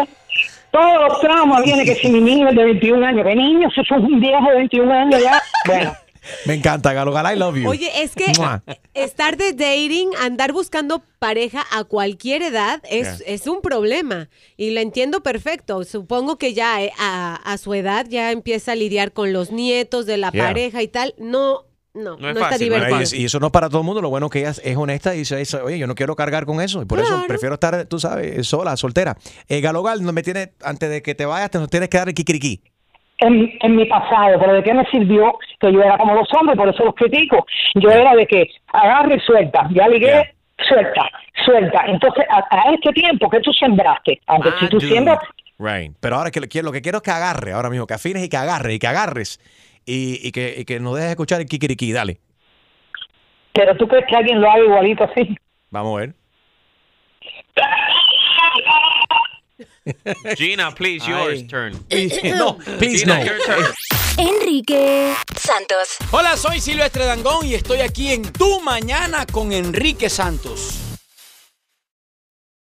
todos los traumas vienen que si mi niño es de 21 años, que niño, si sos un viejo de 21 años ya, bueno. Me encanta, Galogal. I love you. Oye, es que Mua. estar de dating, andar buscando pareja a cualquier edad es, Yeah. es un problema. Y lo entiendo perfecto. Supongo que ya eh, a, a su edad ya empieza a lidiar con los nietos de la Yeah. pareja y tal. No, no, no, No está divertido. Bueno, y, y eso no es para todo el mundo. Lo bueno es que ella es honesta y dice, dice, oye, yo no quiero cargar con eso. Y por eso prefiero estar, tú sabes, sola, soltera. Eh, Galogal, no me tiene, antes de que te vayas, te nos tienes que dar el kikiriki. en, en mi pasado, pero ¿de qué me sirvió que yo era como los hombres? Por eso los critico. Yo era de que agarre y suelta. Ya ligué, suelta, suelta. Entonces, a, a este tiempo que tú sembraste, aunque si tú siembras, Right. Pero ahora que lo, quiero- lo que quiero es que agarre ahora mismo, que afines y que agarres y que agarres y, y que, y que nos dejes escuchar el kikiriki. Dale. pero tú crees que alguien lo haga igualito así. Vamos a ver. Gina, please, yours turn. no, please Gina, no. your turn. Enrique Santos. Hola, soy Silvestre Dangón y estoy aquí en Tu Mañana con Enrique Santos.